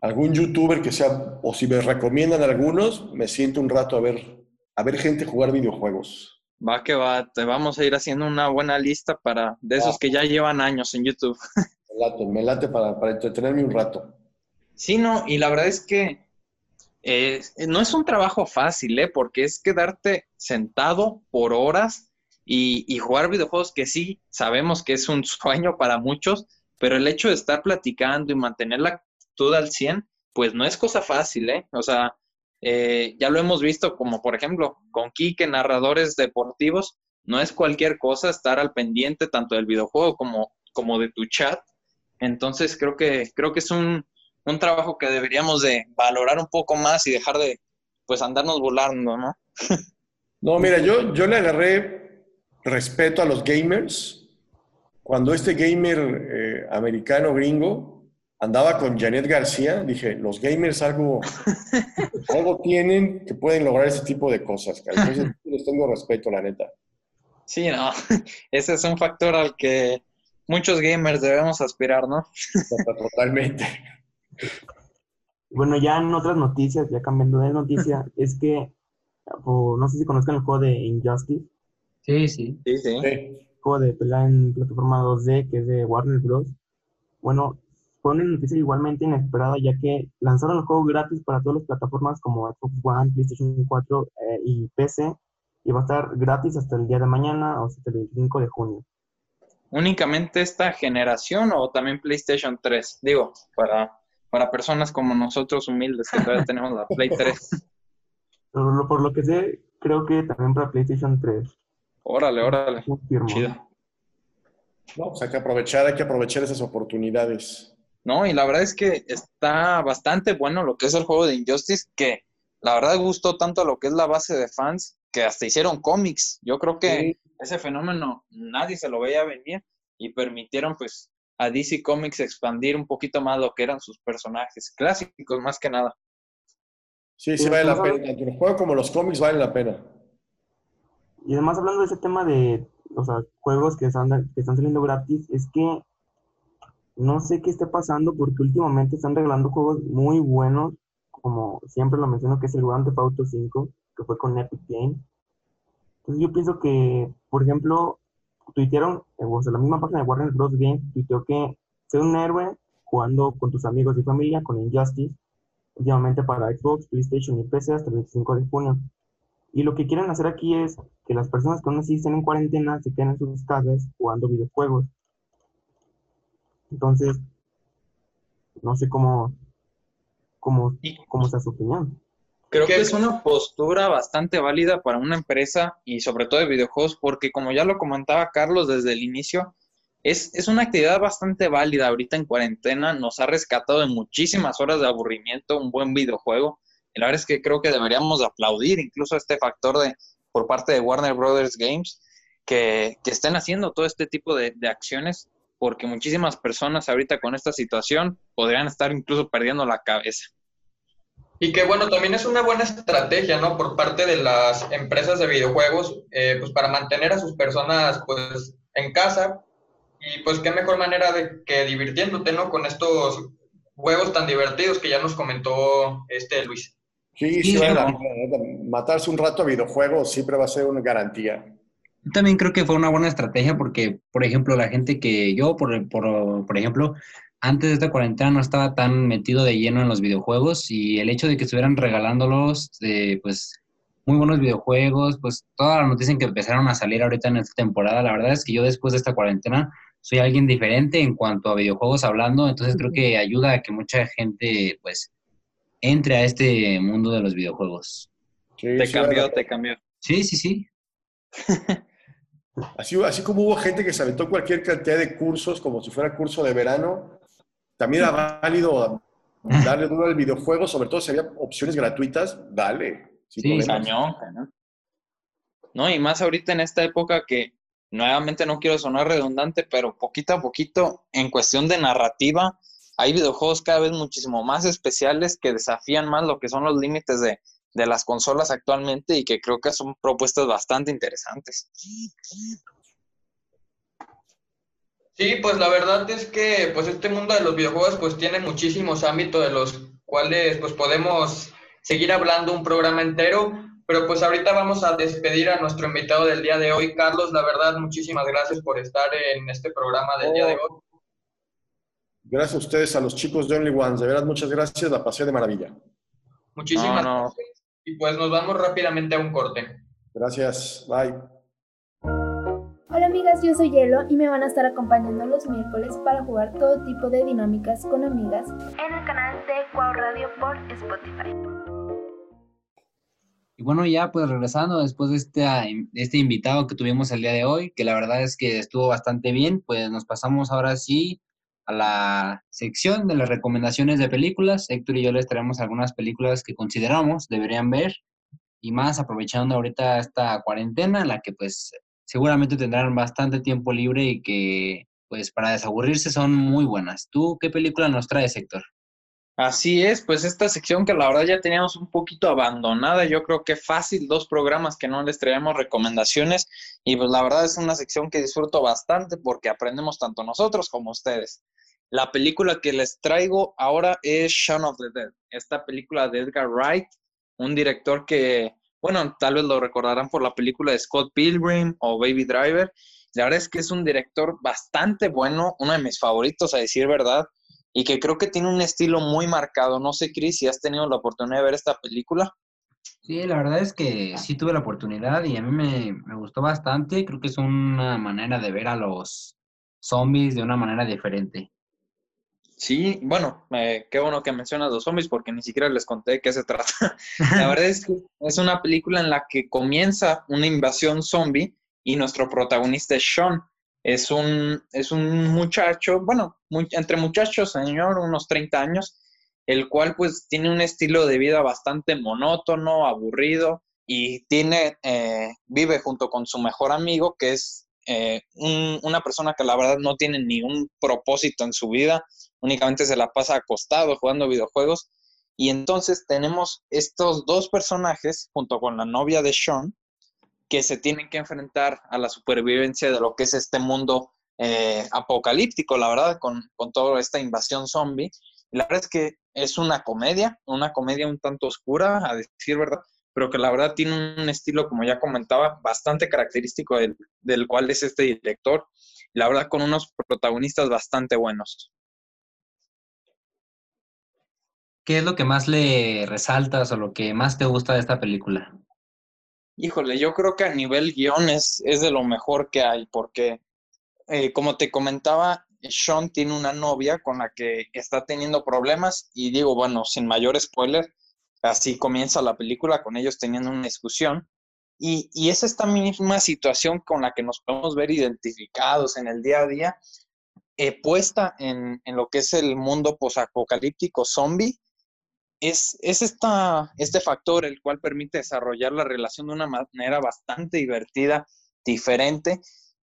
algún youtuber que sea, o si me recomiendan algunos, me siento un rato a ver, a ver gente jugar videojuegos. Va que va, te vamos a ir haciendo una buena lista para de esos Ah. que ya llevan años en YouTube. Me late, me late para, para entretenerme un rato. Sí, no, y la verdad es que eh, no es un trabajo fácil, ¿eh? Porque es quedarte sentado por horas y, y jugar videojuegos que sí sabemos que es un sueño para muchos, pero el hecho de estar platicando y mantener la actitud al 100, pues no es cosa fácil, ¿eh? O sea, eh, ya lo hemos visto como por ejemplo con Kike, narradores deportivos, no es cualquier cosa estar al pendiente tanto del videojuego como, como de tu chat. Entonces creo que, creo que es un, un trabajo que deberíamos de valorar un poco más y dejar de pues andarnos volando, ¿no? No, mira, yo, yo le agarré respeto a los gamers cuando este gamer eh, americano gringo andaba con Janet García. Dije, los gamers algo, algo tienen que pueden lograr ese tipo de cosas. cara. Entonces, les tengo respeto, la neta. Sí, no, ese es un factor al que muchos gamers debemos aspirar, ¿no? Totalmente. Bueno, ya en otras noticias, ya cambiando de noticia, es que, o no sé si conozcan el juego de Injustice, Sí, sí. Sí, sí. Sí. juego de pelea en plataforma 2D que es de Warner Bros. Bueno, fue una noticia igualmente inesperada ya que lanzaron el juego gratis para todas las plataformas como Xbox One, PlayStation 4 eh, y PC y va a estar gratis hasta el día de mañana o hasta el 25 de junio. ¿Únicamente esta generación o también PlayStation 3? Digo, para, para personas como nosotros humildes que todavía tenemos la Play 3. Por lo, por lo que sé, creo que también para PlayStation 3. Órale, órale. Chido. No, pues hay que aprovechar, hay que aprovechar esas oportunidades. No, y la verdad es que está bastante bueno lo que es el juego de Injustice, que la verdad gustó tanto a lo que es la base de fans, que hasta hicieron cómics. Yo creo que ese fenómeno nadie se lo veía venir y permitieron pues a DC Comics expandir un poquito más lo que eran sus personajes clásicos más que nada. Sí, sí vale la pena. Tanto el juego como los cómics valen la pena. Y además hablando de ese tema de, o sea, juegos que están, que están saliendo gratis, es que no sé qué esté pasando porque últimamente están regalando juegos muy buenos, como siempre lo menciono, que es el Grand Theft Auto 5, que fue con Epic Games. Entonces yo pienso que, por ejemplo, tuitearon, eh, o sea, la misma página de Warner Bros. Games tuiteó que ser un héroe jugando con tus amigos y familia con Injustice, últimamente para Xbox, PlayStation y PC hasta el 25 de junio. Y lo que quieren hacer aquí es que las personas que aún así estén en cuarentena se queden en sus casas jugando videojuegos. Entonces, no sé cómo, cómo, cómo sea su opinión. Creo ¿Qué- que es una postura bastante válida para una empresa y sobre todo de videojuegos, porque como ya lo comentaba Carlos desde el inicio, es, es una actividad bastante válida ahorita en cuarentena, nos ha rescatado de muchísimas horas de aburrimiento un buen videojuego. Y la verdad es que creo que deberíamos aplaudir incluso este factor de por parte de Warner Brothers Games que, que estén haciendo todo este tipo de, de acciones, porque muchísimas personas ahorita con esta situación podrían estar incluso perdiendo la cabeza. Y que bueno, también es una buena estrategia, ¿no? Por parte de las empresas de videojuegos, eh, pues para mantener a sus personas pues en casa y pues qué mejor manera de que divirtiéndote, ¿no? Con estos juegos tan divertidos que ya nos comentó este Luis. Sí, sí, Sí, vale la no. pena, la neta. Matarse un rato a videojuegos siempre va a ser una garantía. Yo también creo que fue una buena estrategia porque, por ejemplo, la gente que yo, por, por, por ejemplo, antes de esta cuarentena no estaba tan metido de lleno en los videojuegos y el hecho de que estuvieran regalándolos, eh, pues, muy buenos videojuegos, pues, toda la noticia en que empezaron a salir ahorita en esta temporada, la verdad es que yo después de esta cuarentena soy alguien diferente en cuanto a videojuegos hablando, entonces creo que ayuda a que mucha gente, pues, entre a este mundo de los videojuegos. Sí, Te sí, cambió, te cambió. Sí, sí, sí. Así, así como hubo gente que se aventó cualquier cantidad de cursos, como si fuera curso de verano, también era válido darle duro al videojuego, sobre todo si había opciones gratuitas, dale. Sí. Cañón, cañón. No, y más ahorita en esta época que nuevamente no quiero sonar redundante, pero poquito a poquito, en cuestión de narrativa, hay videojuegos cada vez muchísimo más especiales que desafían más lo que son los límites de, de las consolas actualmente y que creo que son propuestas bastante interesantes. Sí, pues la verdad es que pues este mundo de los videojuegos pues tiene muchísimos ámbitos de los cuales pues podemos seguir hablando un programa entero, Pero pues ahorita vamos a despedir a nuestro invitado del día de hoy. Carlos, la verdad, muchísimas gracias por estar en este programa del día de hoy. Gracias a ustedes, a los chicos de Only Ones. De verdad, muchas gracias. La pasé de maravilla. Muchísimas gracias. Y pues nos vamos rápidamente a un corte. Gracias. Bye. Amigas, yo soy Hielo y me van a estar acompañando los miércoles para jugar todo tipo de dinámicas con amigas en el canal de Cuau Radio por Spotify. Y bueno, ya pues regresando después de este, de este invitado que tuvimos el día de hoy, que la verdad es que estuvo bastante bien, pues nos pasamos ahora sí a la sección de las recomendaciones de películas. Héctor y yo les traemos algunas películas que consideramos deberían ver y más aprovechando ahorita esta cuarentena en la que pues seguramente tendrán bastante tiempo libre y que pues para desaburrirse son muy buenas. ¿Tú qué película nos traes, Héctor? Así es, pues esta sección que la verdad ya teníamos un poquito abandonada, yo creo que fácil, dos programas que no les traemos recomendaciones y pues la verdad es una sección que disfruto bastante porque aprendemos tanto nosotros como ustedes. La película que les traigo ahora es Shaun of the Dead, esta película de Edgar Wright, un director que, bueno, tal vez lo recordarán por la película de Scott Pilgrim o Baby Driver. La verdad es que es un director bastante bueno, uno de mis favoritos, a decir verdad, y que creo que tiene un estilo muy marcado. No sé, Chris, si has tenido la oportunidad de ver esta película. Sí, la verdad es que sí tuve la oportunidad y a mí me, me gustó bastante. Creo que es una manera de ver a los zombies de una manera diferente. Sí, bueno, eh, qué bueno que mencionas los zombies porque ni siquiera les conté de qué se trata. la verdad es que es una película en la que comienza una invasión zombie y nuestro protagonista es Sean. Es un, es un muchacho, bueno, entre muchachos, señor, unos 30 años, el cual pues tiene un estilo de vida bastante monótono, aburrido y tiene, eh, vive junto con su mejor amigo que es eh, una persona que la verdad no tiene ni un propósito en su vida, únicamente se la pasa acostado jugando videojuegos. Y entonces tenemos estos dos personajes junto con la novia de Sean que se tienen que enfrentar a la supervivencia de lo que es este mundo eh, apocalíptico, la verdad, con, con toda esta invasión zombie. la verdad es que es una comedia, una comedia un tanto oscura, a decir verdad, pero que la verdad tiene un estilo, como ya comentaba, bastante característico del, del cual es este director. La verdad, con unos protagonistas bastante buenos. ¿Qué es lo que más le resaltas o lo que más te gusta de esta película? Híjole, yo creo que a nivel guion es, de lo mejor que hay, porque eh, como te comentaba, Sean tiene una novia con la que está teniendo problemas y digo, bueno, sin mayor spoiler, así comienza la película con ellos teniendo una discusión. Y, y es esta misma situación con la que nos podemos ver identificados en el día a día, eh, puesta en, en, lo que es el mundo posapocalíptico zombie es, esta, este factor el cual permite desarrollar la relación de una manera bastante divertida, diferente,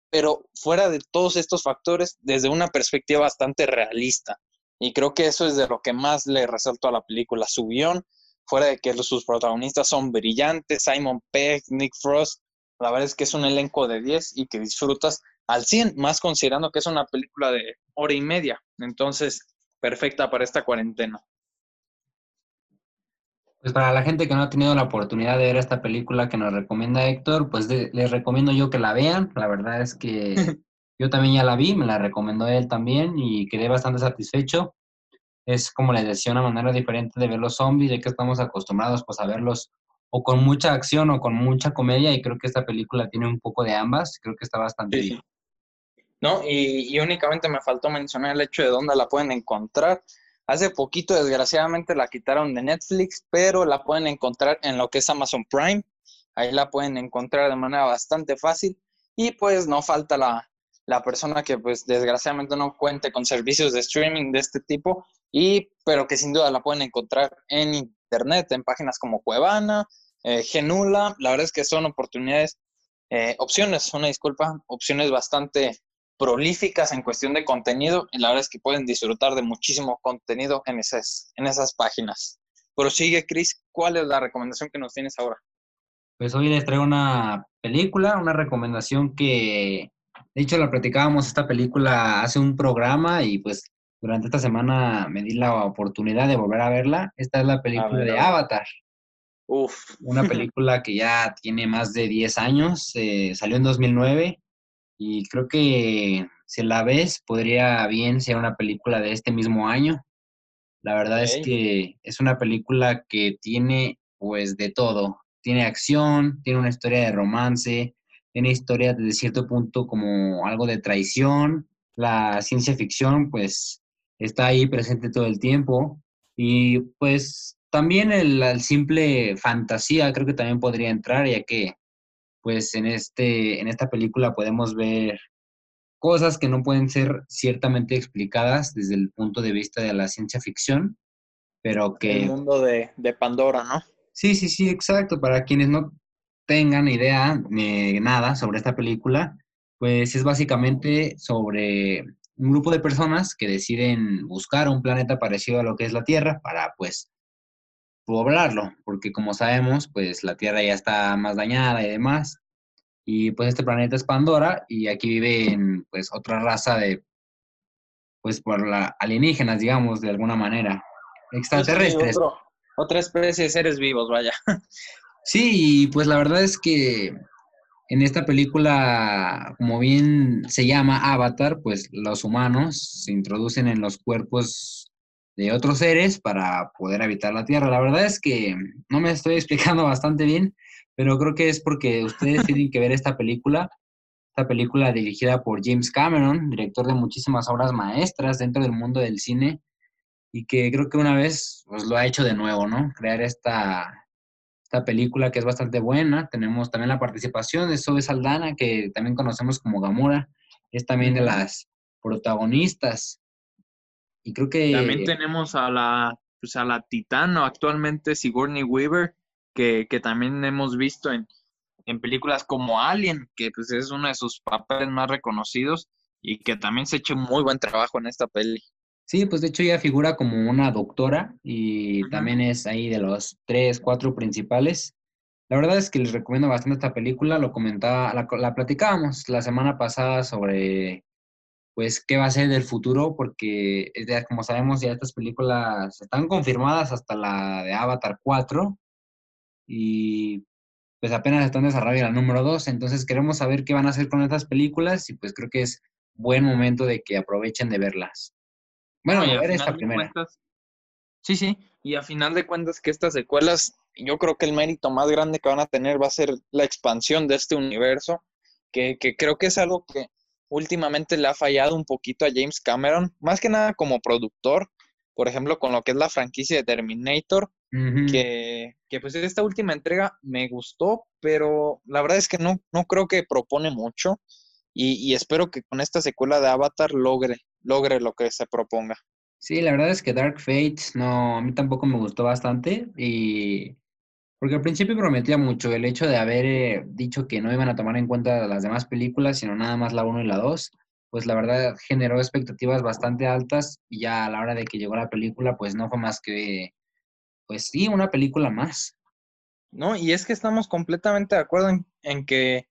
pero fuera de todos estos factores, desde una perspectiva bastante realista. Y creo que eso es de lo que más le resalto a la película, su guion, fuera de que sus protagonistas son brillantes, Simon Pegg, Nick Frost, la verdad es que es un elenco de 10 y que disfrutas al 100, más considerando que es una película de hora y media, entonces perfecta para esta cuarentena. Pues para la gente que no ha tenido la oportunidad de ver esta película que nos recomienda Héctor, pues les recomiendo yo que la vean. La verdad es que yo también ya la vi, me la recomendó él también y quedé bastante satisfecho. Es como les decía, una manera diferente de ver los zombies, ya que estamos acostumbrados pues a verlos o con mucha acción o con mucha comedia y creo que esta película tiene un poco de ambas, creo que está bastante bien. No, y, y únicamente me faltó mencionar el hecho de dónde la pueden encontrar. Hace poquito, desgraciadamente, la quitaron de Netflix, pero la pueden encontrar en lo que es Amazon Prime. Ahí la pueden encontrar de manera bastante fácil. Y pues no falta la, la persona que pues desgraciadamente no cuente con servicios de streaming de este tipo, y, pero que sin duda la pueden encontrar en internet, en páginas como Cuevana, eh, Genula. La verdad es que son oportunidades, eh, opciones, una disculpa, opciones bastante prolíficas en cuestión de contenido y la verdad es que pueden disfrutar de muchísimo contenido en esas, en esas páginas. Pero sigue, Chris, ¿cuál es la recomendación que nos tienes ahora? Pues hoy les traigo una película, una recomendación que, de hecho, la platicábamos esta película hace un programa y pues durante esta semana me di la oportunidad de volver a verla. Esta es la película de Avatar. Uf. Una película que ya tiene más de 10 años, eh, salió en 2009 y creo que si la ves podría bien ser una película de este mismo año. La verdad es que es una película que tiene pues de todo. Tiene acción, tiene una historia de romance, tiene historia desde cierto punto como algo de traición. La ciencia ficción pues está ahí presente todo el tiempo. Y pues también el, el simple fantasía creo que también podría entrar, ya que pues en, este, en esta película podemos ver cosas que no pueden ser ciertamente explicadas desde el punto de vista de la ciencia ficción, pero El que mundo de, de Pandora, ¿no? sí, sí, sí, exacto. Para quienes no tengan idea de nada sobre esta película, pues es básicamente sobre un grupo de personas que deciden buscar un planeta parecido a lo que es la Tierra para pues poblarlo, porque como sabemos, pues la Tierra ya está más dañada y demás. Y pues este planeta es Pandora y aquí viven pues otra raza de, pues por la alienígenas, digamos, de alguna manera. Extraterrestres. Sí, otro- otra especie de seres vivos, vaya. Sí, pues la verdad es que en esta película, como bien se llama Avatar, pues los humanos se introducen en los cuerpos de otros seres para poder habitar la Tierra. La verdad es que no me estoy explicando bastante bien, pero creo que es porque ustedes tienen que ver esta película, esta película dirigida por James Cameron, director de muchísimas obras maestras dentro del mundo del cine, y que creo que una vez pues, lo ha hecho de nuevo, ¿no? Crear esta, esta película que es bastante buena. Tenemos también la participación de Zoe Saldana, que también conocemos como Gamora, es también de las protagonistas. Y creo que... También tenemos a la, pues a la titano actualmente, Sigourney Weaver, que, que también hemos visto en, en películas como Alien, que pues es uno de sus papeles más reconocidos y que también se ha hecho muy buen trabajo en esta peli. Sí, pues de hecho ella figura como una doctora y también es ahí de los tres, cuatro principales. La verdad es que les recomiendo bastante esta película, lo comentaba, la, la platicábamos la semana pasada sobre pues qué va a ser del futuro, porque de- como sabemos ya estas películas están confirmadas hasta la de Avatar 4 y pues apenas están en desarrollo la número 2, entonces queremos saber qué van a hacer con estas películas y pues creo que es buen momento de que aprovechen de verlas. Bueno, No, y a ver esta primera. cuentas- sí, sí, y a final de cuentas que estas secuelas, yo creo que el mérito más grande que van a tener va a ser la expansión de este universo, que, que creo que es algo que últimamente le ha fallado un poquito a James Cameron, más que nada como productor, por ejemplo, con lo que es la franquicia de Terminator, que, que pues esta última entrega me gustó, pero la verdad es que no, no creo que propone mucho y, y espero que con esta secuela de Avatar logre, logre lo que se proponga. Sí, la verdad es que Dark Fate no, a mí tampoco me gustó bastante y porque al principio prometía mucho el hecho de haber eh, dicho que no iban a tomar en cuenta las demás películas, sino nada más la 1 y la 2, pues la verdad generó expectativas bastante altas y ya a la hora de que llegó la película, pues no fue más que, pues sí, una película más. ¿no? Y es que estamos completamente de acuerdo en, en que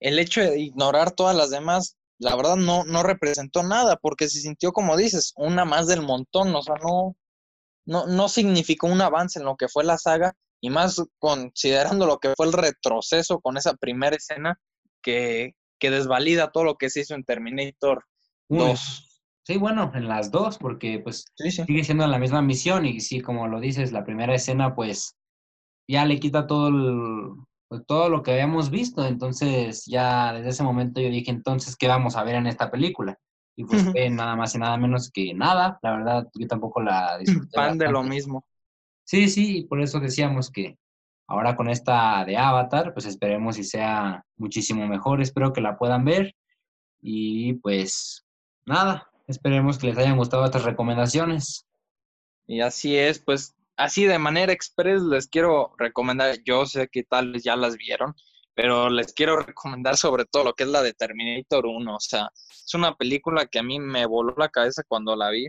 el hecho de ignorar todas las demás, la verdad no, no representó nada, porque se sintió, como dices, una más del montón, o sea, no, no, no significó un avance en lo que fue la saga, y más considerando lo que fue el retroceso con esa primera escena que, que desvalida todo lo que se hizo en Terminator Uy, 2. Sí, bueno, en las dos, porque pues Sí, sí. sigue siendo la misma misión y sí, como lo dices, la primera escena pues ya le quita todo el- pues, todo lo que habíamos visto, entonces ya desde ese momento yo dije, entonces, ¿qué vamos a ver en esta película? Y pues fue nada más y nada menos que nada, la verdad, yo tampoco la disfruté Fan de lo mismo. Sí, sí, y por eso decíamos que ahora con esta de Avatar, pues esperemos y sea muchísimo mejor, espero que la puedan ver y pues nada, esperemos que les hayan gustado estas recomendaciones. Y así es, pues así de manera express les quiero recomendar, yo sé que tal vez ya las vieron, pero les quiero recomendar sobre todo lo que es la de Terminator 1, o sea, es una película que a mí me voló la cabeza cuando la vi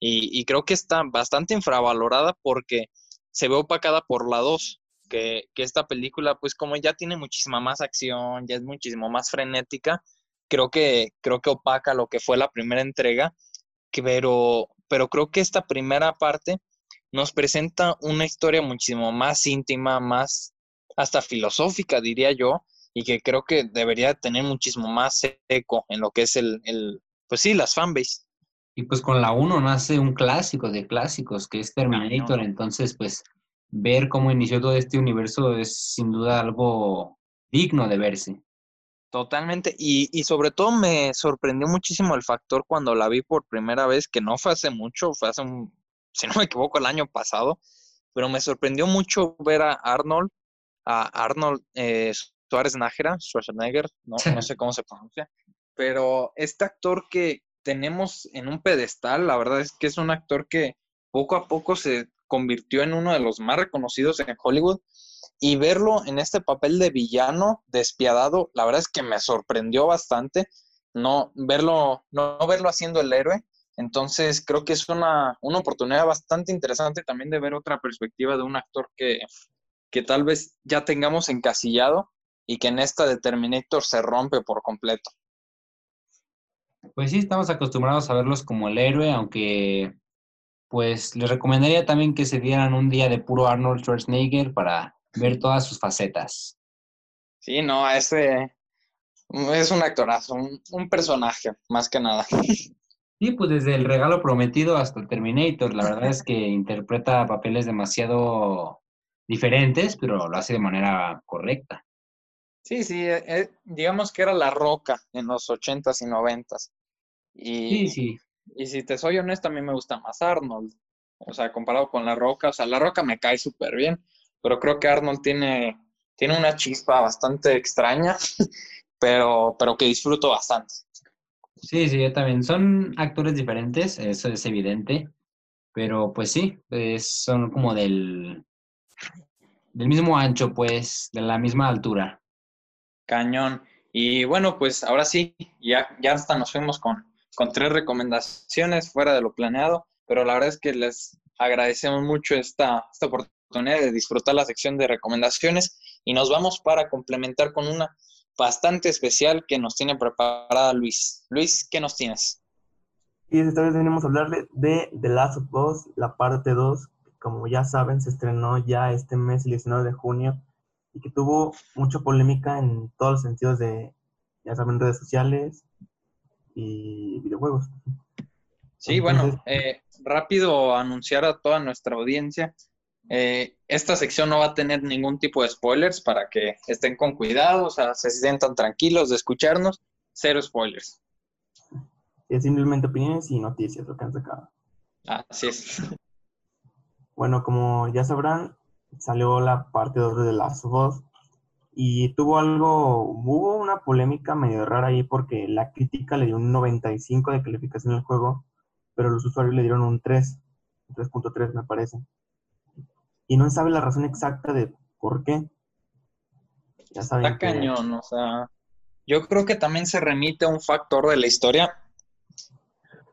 y, y creo que está bastante infravalorada porque se ve opacada por la 2, que, que esta película pues como ya tiene muchísima más acción, ya es muchísimo más frenética, creo que, creo que opaca lo que fue la primera entrega, que- pero, pero creo que esta primera parte nos presenta una historia muchísimo más íntima, más hasta filosófica, diría yo, y que creo que debería tener muchísimo más eco en lo que es el, el pues sí, las fanbase. Y pues con la 1 nace un clásico de clásicos, que es Terminator, entonces pues ver cómo inició todo este universo es sin duda algo digno de verse. Totalmente, y, y, sobre todo me sorprendió muchísimo el factor cuando la vi por primera vez, que no fue hace mucho, fue hace un, si no me equivoco, el año pasado, pero me sorprendió mucho ver a Arnold, a Arnold eh, Suárez Nájera, Schwarzenegger, no, no sé cómo se pronuncia, pero este actor que tenemos en un pedestal, la verdad es que es un actor que poco a poco se convirtió en uno de los más reconocidos en Hollywood y verlo en este papel de villano despiadado, la verdad es que me sorprendió bastante no verlo, no, verlo haciendo el héroe. Entonces creo que es una, una, oportunidad bastante interesante también de ver otra perspectiva de un actor que, que tal vez ya tengamos encasillado y que en esta de Terminator se rompe por completo. Pues sí, estamos acostumbrados a verlos como el héroe, aunque pues les recomendaría también que se dieran un día de puro Arnold Schwarzenegger para ver todas sus facetas. Sí, no, ese es un actorazo, un, personaje, más que nada. Sí, pues desde el regalo prometido hasta Terminator, la verdad es que interpreta papeles demasiado diferentes, pero lo hace de manera correcta. Sí, sí, eh, eh, digamos que era la roca en los ochentas y noventas. Y, sí, sí. Y si te soy honesto, a mí me gusta más Arnold. O sea, comparado con La Roca, o sea, La Roca me cae súper bien, pero creo que Arnold tiene, tiene una chispa bastante extraña, pero, pero que disfruto bastante. Sí, sí, yo también. Son actores diferentes, eso es evidente, pero pues sí, son como del, del mismo ancho, pues, de la misma altura. Cañón. Y bueno, pues ahora sí, ya, ya hasta nos fuimos con, con tres recomendaciones fuera de lo planeado, pero la verdad es que les agradecemos mucho esta, esta oportunidad de disfrutar la sección de recomendaciones y nos vamos para complementar con una bastante especial que nos tiene preparada Luis. Luis, ¿qué nos tienes? Y esta vez venimos a hablarle de The Last of Us, la parte 2, que como ya saben se estrenó ya este mes, el 19 de junio, y que tuvo mucha polémica en todos los sentidos de, ya saben, redes sociales, y videojuegos. Sí, bueno, eh, rápido anunciar a toda nuestra audiencia. Eh, esta sección no va a tener ningún tipo de spoilers para que estén con cuidado, o sea, se sientan tranquilos de escucharnos. Cero spoilers. Es simplemente opiniones y noticias lo que han sacado. Así es. Bueno, como ya sabrán, salió la parte 2 de Last of Us y tuvo algo, hubo una polémica medio rara ahí porque la crítica le dio un 95 de calificación al juego, pero los usuarios le dieron un 3, 3.3 me parece. Y no sabe la razón exacta de por qué. Ya saben Está cañón, o sea, yo creo que también se remite a un factor de la historia,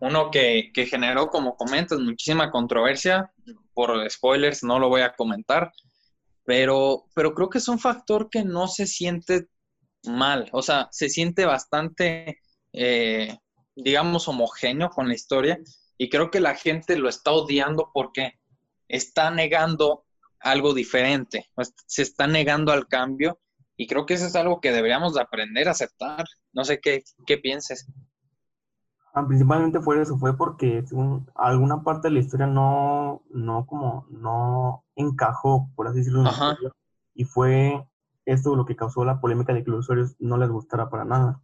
uno que, que generó, como comentas, muchísima controversia, por spoilers no lo voy a comentar, pero, pero creo que es un factor que no se siente mal, o sea, se siente bastante, eh, digamos, homogéneo con la historia y creo que la gente lo está odiando porque está negando algo diferente, se está negando al cambio y creo que eso es algo que deberíamos de aprender a aceptar. No sé qué, qué pienses. Ah, principalmente fue eso, fue porque alguna parte de la historia no, no como, no encajó, por así decirlo, y fue esto lo que causó la polémica de que los usuarios no les gustara para nada.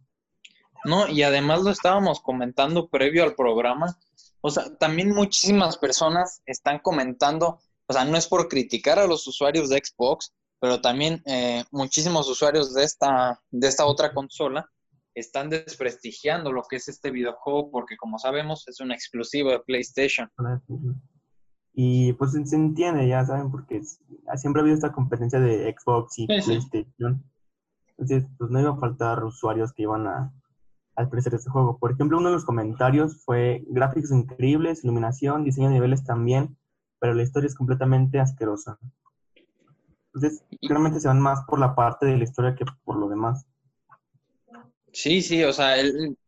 No, y además lo estábamos comentando previo al programa, o sea, también muchísimas personas están comentando, o sea, no es por criticar a los usuarios de Xbox, pero también eh, muchísimos usuarios de esta, de esta otra consola están desprestigiando lo que es este videojuego porque como sabemos es un exclusivo de PlayStation. Y pues se entiende, ya saben, porque siempre ha habido esta competencia de Xbox y PlayStation. Entonces, pues no iba a faltar usuarios que iban a, apreciar este juego. Por ejemplo, uno de los comentarios fue gráficos increíbles, iluminación, diseño de niveles también, pero la historia es completamente asquerosa. Entonces, realmente se van más por la parte de la historia que por lo demás. Sí, sí, o sea, el,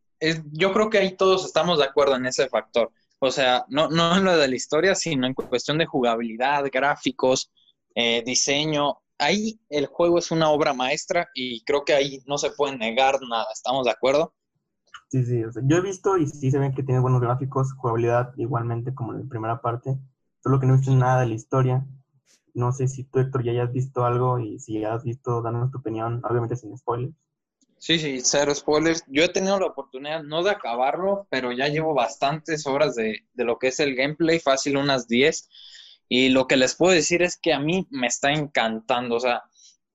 yo creo que ahí todos estamos de acuerdo en ese factor. O sea, no, no en lo de la historia, sino en cuestión de jugabilidad, gráficos, eh, diseño. Ahí el juego es una obra maestra y creo que ahí no se puede negar nada. ¿Estamos de acuerdo? Sí, sí, o sea, yo he visto y sí se ven que tiene buenos gráficos, jugabilidad igualmente como en la primera parte, solo que no he visto nada de la historia. No sé si tú, Héctor, ya hayas visto algo y si ya has visto, danos tu opinión, obviamente sin spoilers. Sí, sí, cero spoilers. Yo he tenido la oportunidad no de acabarlo, pero ya llevo bastantes horas de, de lo que es el gameplay, fácil unas 10. Y lo que les puedo decir es que a mí me está encantando. O sea,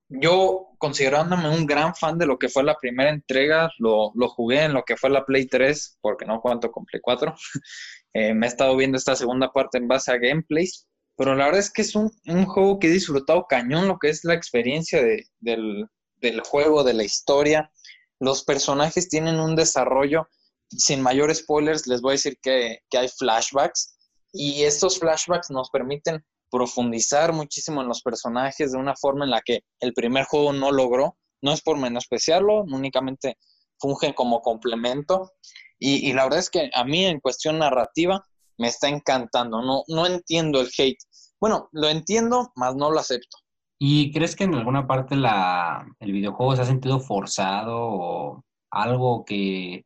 yo considerándome un gran fan de lo que fue la primera entrega, lo, lo jugué en lo que fue la Play 3, porque no cuento con Play 4. Eh, me he estado viendo esta segunda parte en base a gameplays, pero la verdad es que es un, un juego que he disfrutado cañón lo que es la experiencia de, del, del juego, de la historia. Los personajes tienen un desarrollo, sin mayor spoilers, les voy a decir que, que hay flashbacks y estos flashbacks nos permiten profundizar muchísimo en los personajes de una forma en la que el primer juego no logró. No es por menospreciarlo, únicamente fungen como complemento. Y, y, la verdad es que a mí en cuestión narrativa me está encantando. No, no entiendo el hate. Bueno, lo entiendo, mas no lo acepto. ¿Y crees que en alguna parte la, el videojuego se ha sentido forzado o algo que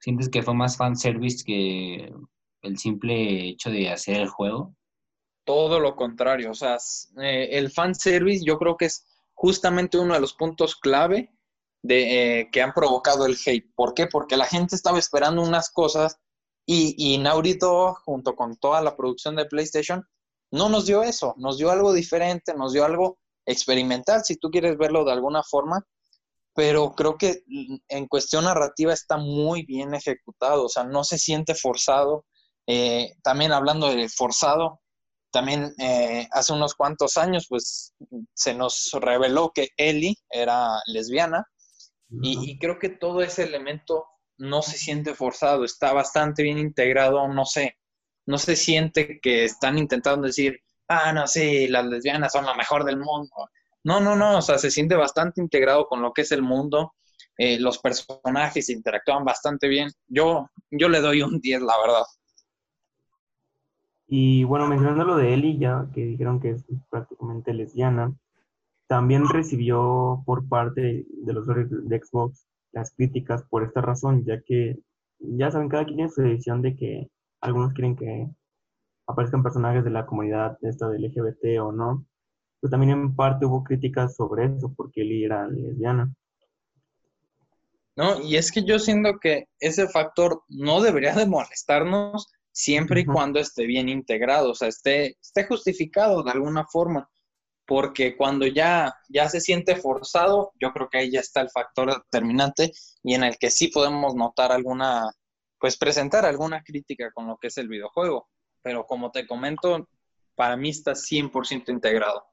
sientes que fue más fanservice que el simple hecho de hacer el juego? todo lo contrario. O sea, eh, el fanservice yo creo que es justamente uno de los puntos clave de, eh, que han provocado el hate. ¿Por qué? Porque la gente estaba esperando unas cosas y, y Naurito, junto con toda la producción de PlayStation, no nos dio eso, nos dio algo diferente, nos dio algo experimental, si tú quieres verlo de alguna forma, pero creo que en cuestión narrativa está muy bien ejecutado, o sea, no se siente forzado. Eh, también hablando de forzado, también eh, hace unos cuantos años, pues se nos reveló que Ellie era lesbiana y, y, creo que todo ese elemento no se siente forzado, está bastante bien integrado, no sé, no se siente que están intentando decir, ah, no, sí, las lesbianas son lo mejor del mundo. No, no, no, o sea, se siente bastante integrado con lo que es el mundo, eh, los personajes interactúan bastante bien. Yo, yo le doy un 10, la verdad. Y bueno, mencionando lo de Ellie, ya que dijeron que es prácticamente lesbiana, también recibió por parte de los usuarios de Xbox las críticas por esta razón, ya que ya saben, cada quien tiene su decisión de que algunos quieren que aparezcan personajes de la comunidad esta de LGBT o no. Pero también en parte hubo críticas sobre eso, porque Ellie era lesbiana. No, y es que yo siento que ese factor no debería de molestarnos siempre y cuando esté bien integrado, o sea, esté, esté justificado de alguna forma, porque cuando ya, ya se siente forzado, yo creo que ahí ya está el factor determinante y en el que sí podemos notar alguna, pues presentar alguna crítica con lo que es el videojuego, pero como te comento, para mí está 100% integrado.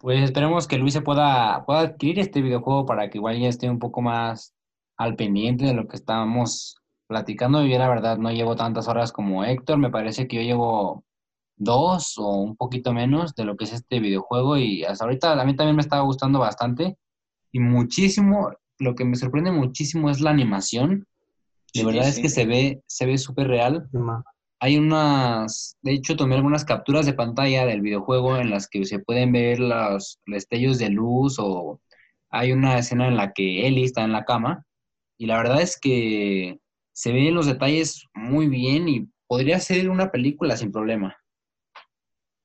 Pues esperemos que Luis se pueda, pueda adquirir este videojuego para que igual ya esté un poco más al pendiente de lo que estábamos platicando. Yo la verdad no llevo tantas horas como Héctor, me parece que yo llevo dos o un poquito menos de lo que es este videojuego y hasta ahorita a mí también me estaba gustando bastante y muchísimo, lo que me sorprende muchísimo es la animación. De verdad sí. es que se ve se ve súper real. Hay unas, de hecho tomé algunas capturas de pantalla del videojuego en las que se pueden ver los destellos de luz o hay una escena en la que Ellie está en la cama y la verdad es que se ven los detalles muy bien y podría ser una película sin problema.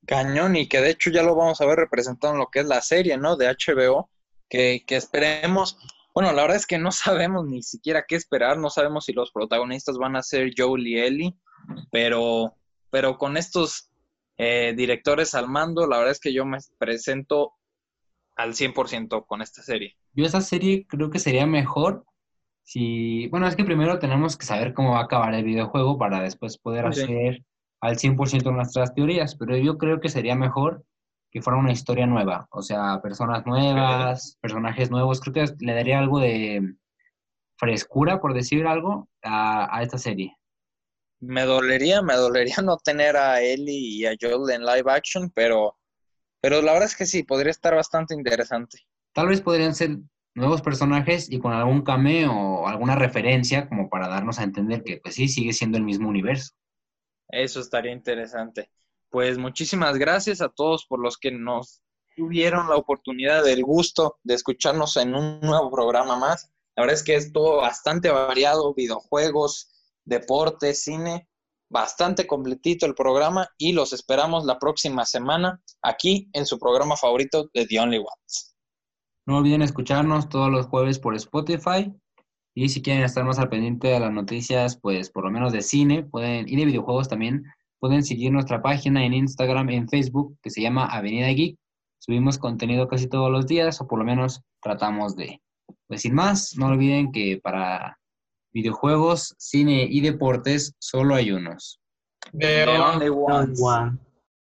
Cañón, y que de hecho ya lo vamos a ver representado en lo que es la serie, ¿no? De HBO, que, que esperemos. Bueno, la verdad es que no sabemos ni siquiera qué esperar, no sabemos si los protagonistas van a ser Joel y Ellie, pero, pero con estos eh, directores al mando, la verdad es que yo me presento al 100% con esta serie. Yo esta serie creo que sería mejor si, bueno, es que primero tenemos que saber cómo va a acabar el videojuego para después poder hacer al 100% nuestras teorías, pero yo creo que sería mejor que fuera una historia nueva, o sea, personas nuevas, personajes nuevos, creo que le daría algo de frescura, por decir algo, a, a esta serie. Me dolería, me dolería no tener a Ellie y a Joel en live action, pero, pero la verdad es que sí, podría estar bastante interesante. Tal vez podrían ser nuevos personajes y con algún cameo o alguna referencia como para para darnos a entender que pues sí, sigue siendo el mismo universo. Eso estaría interesante. Pues muchísimas gracias a todos por los que nos tuvieron la oportunidad del gusto de escucharnos en un nuevo programa más. La verdad es que es todo bastante variado, videojuegos, deportes, cine, bastante completito el programa y los esperamos la próxima semana aquí en su programa favorito de The Only Ones. No olviden escucharnos todos los jueves por Spotify y si quieren estar más al pendiente de las noticias, pues por lo menos de cine, pueden y de videojuegos también, pueden seguir nuestra página en Instagram, en Facebook, que se llama Avenida Geek. Subimos contenido casi todos los días, o por lo menos tratamos de. Pues sin más, no olviden que para videojuegos, cine y deportes solo hay unos. The The only Ones. One.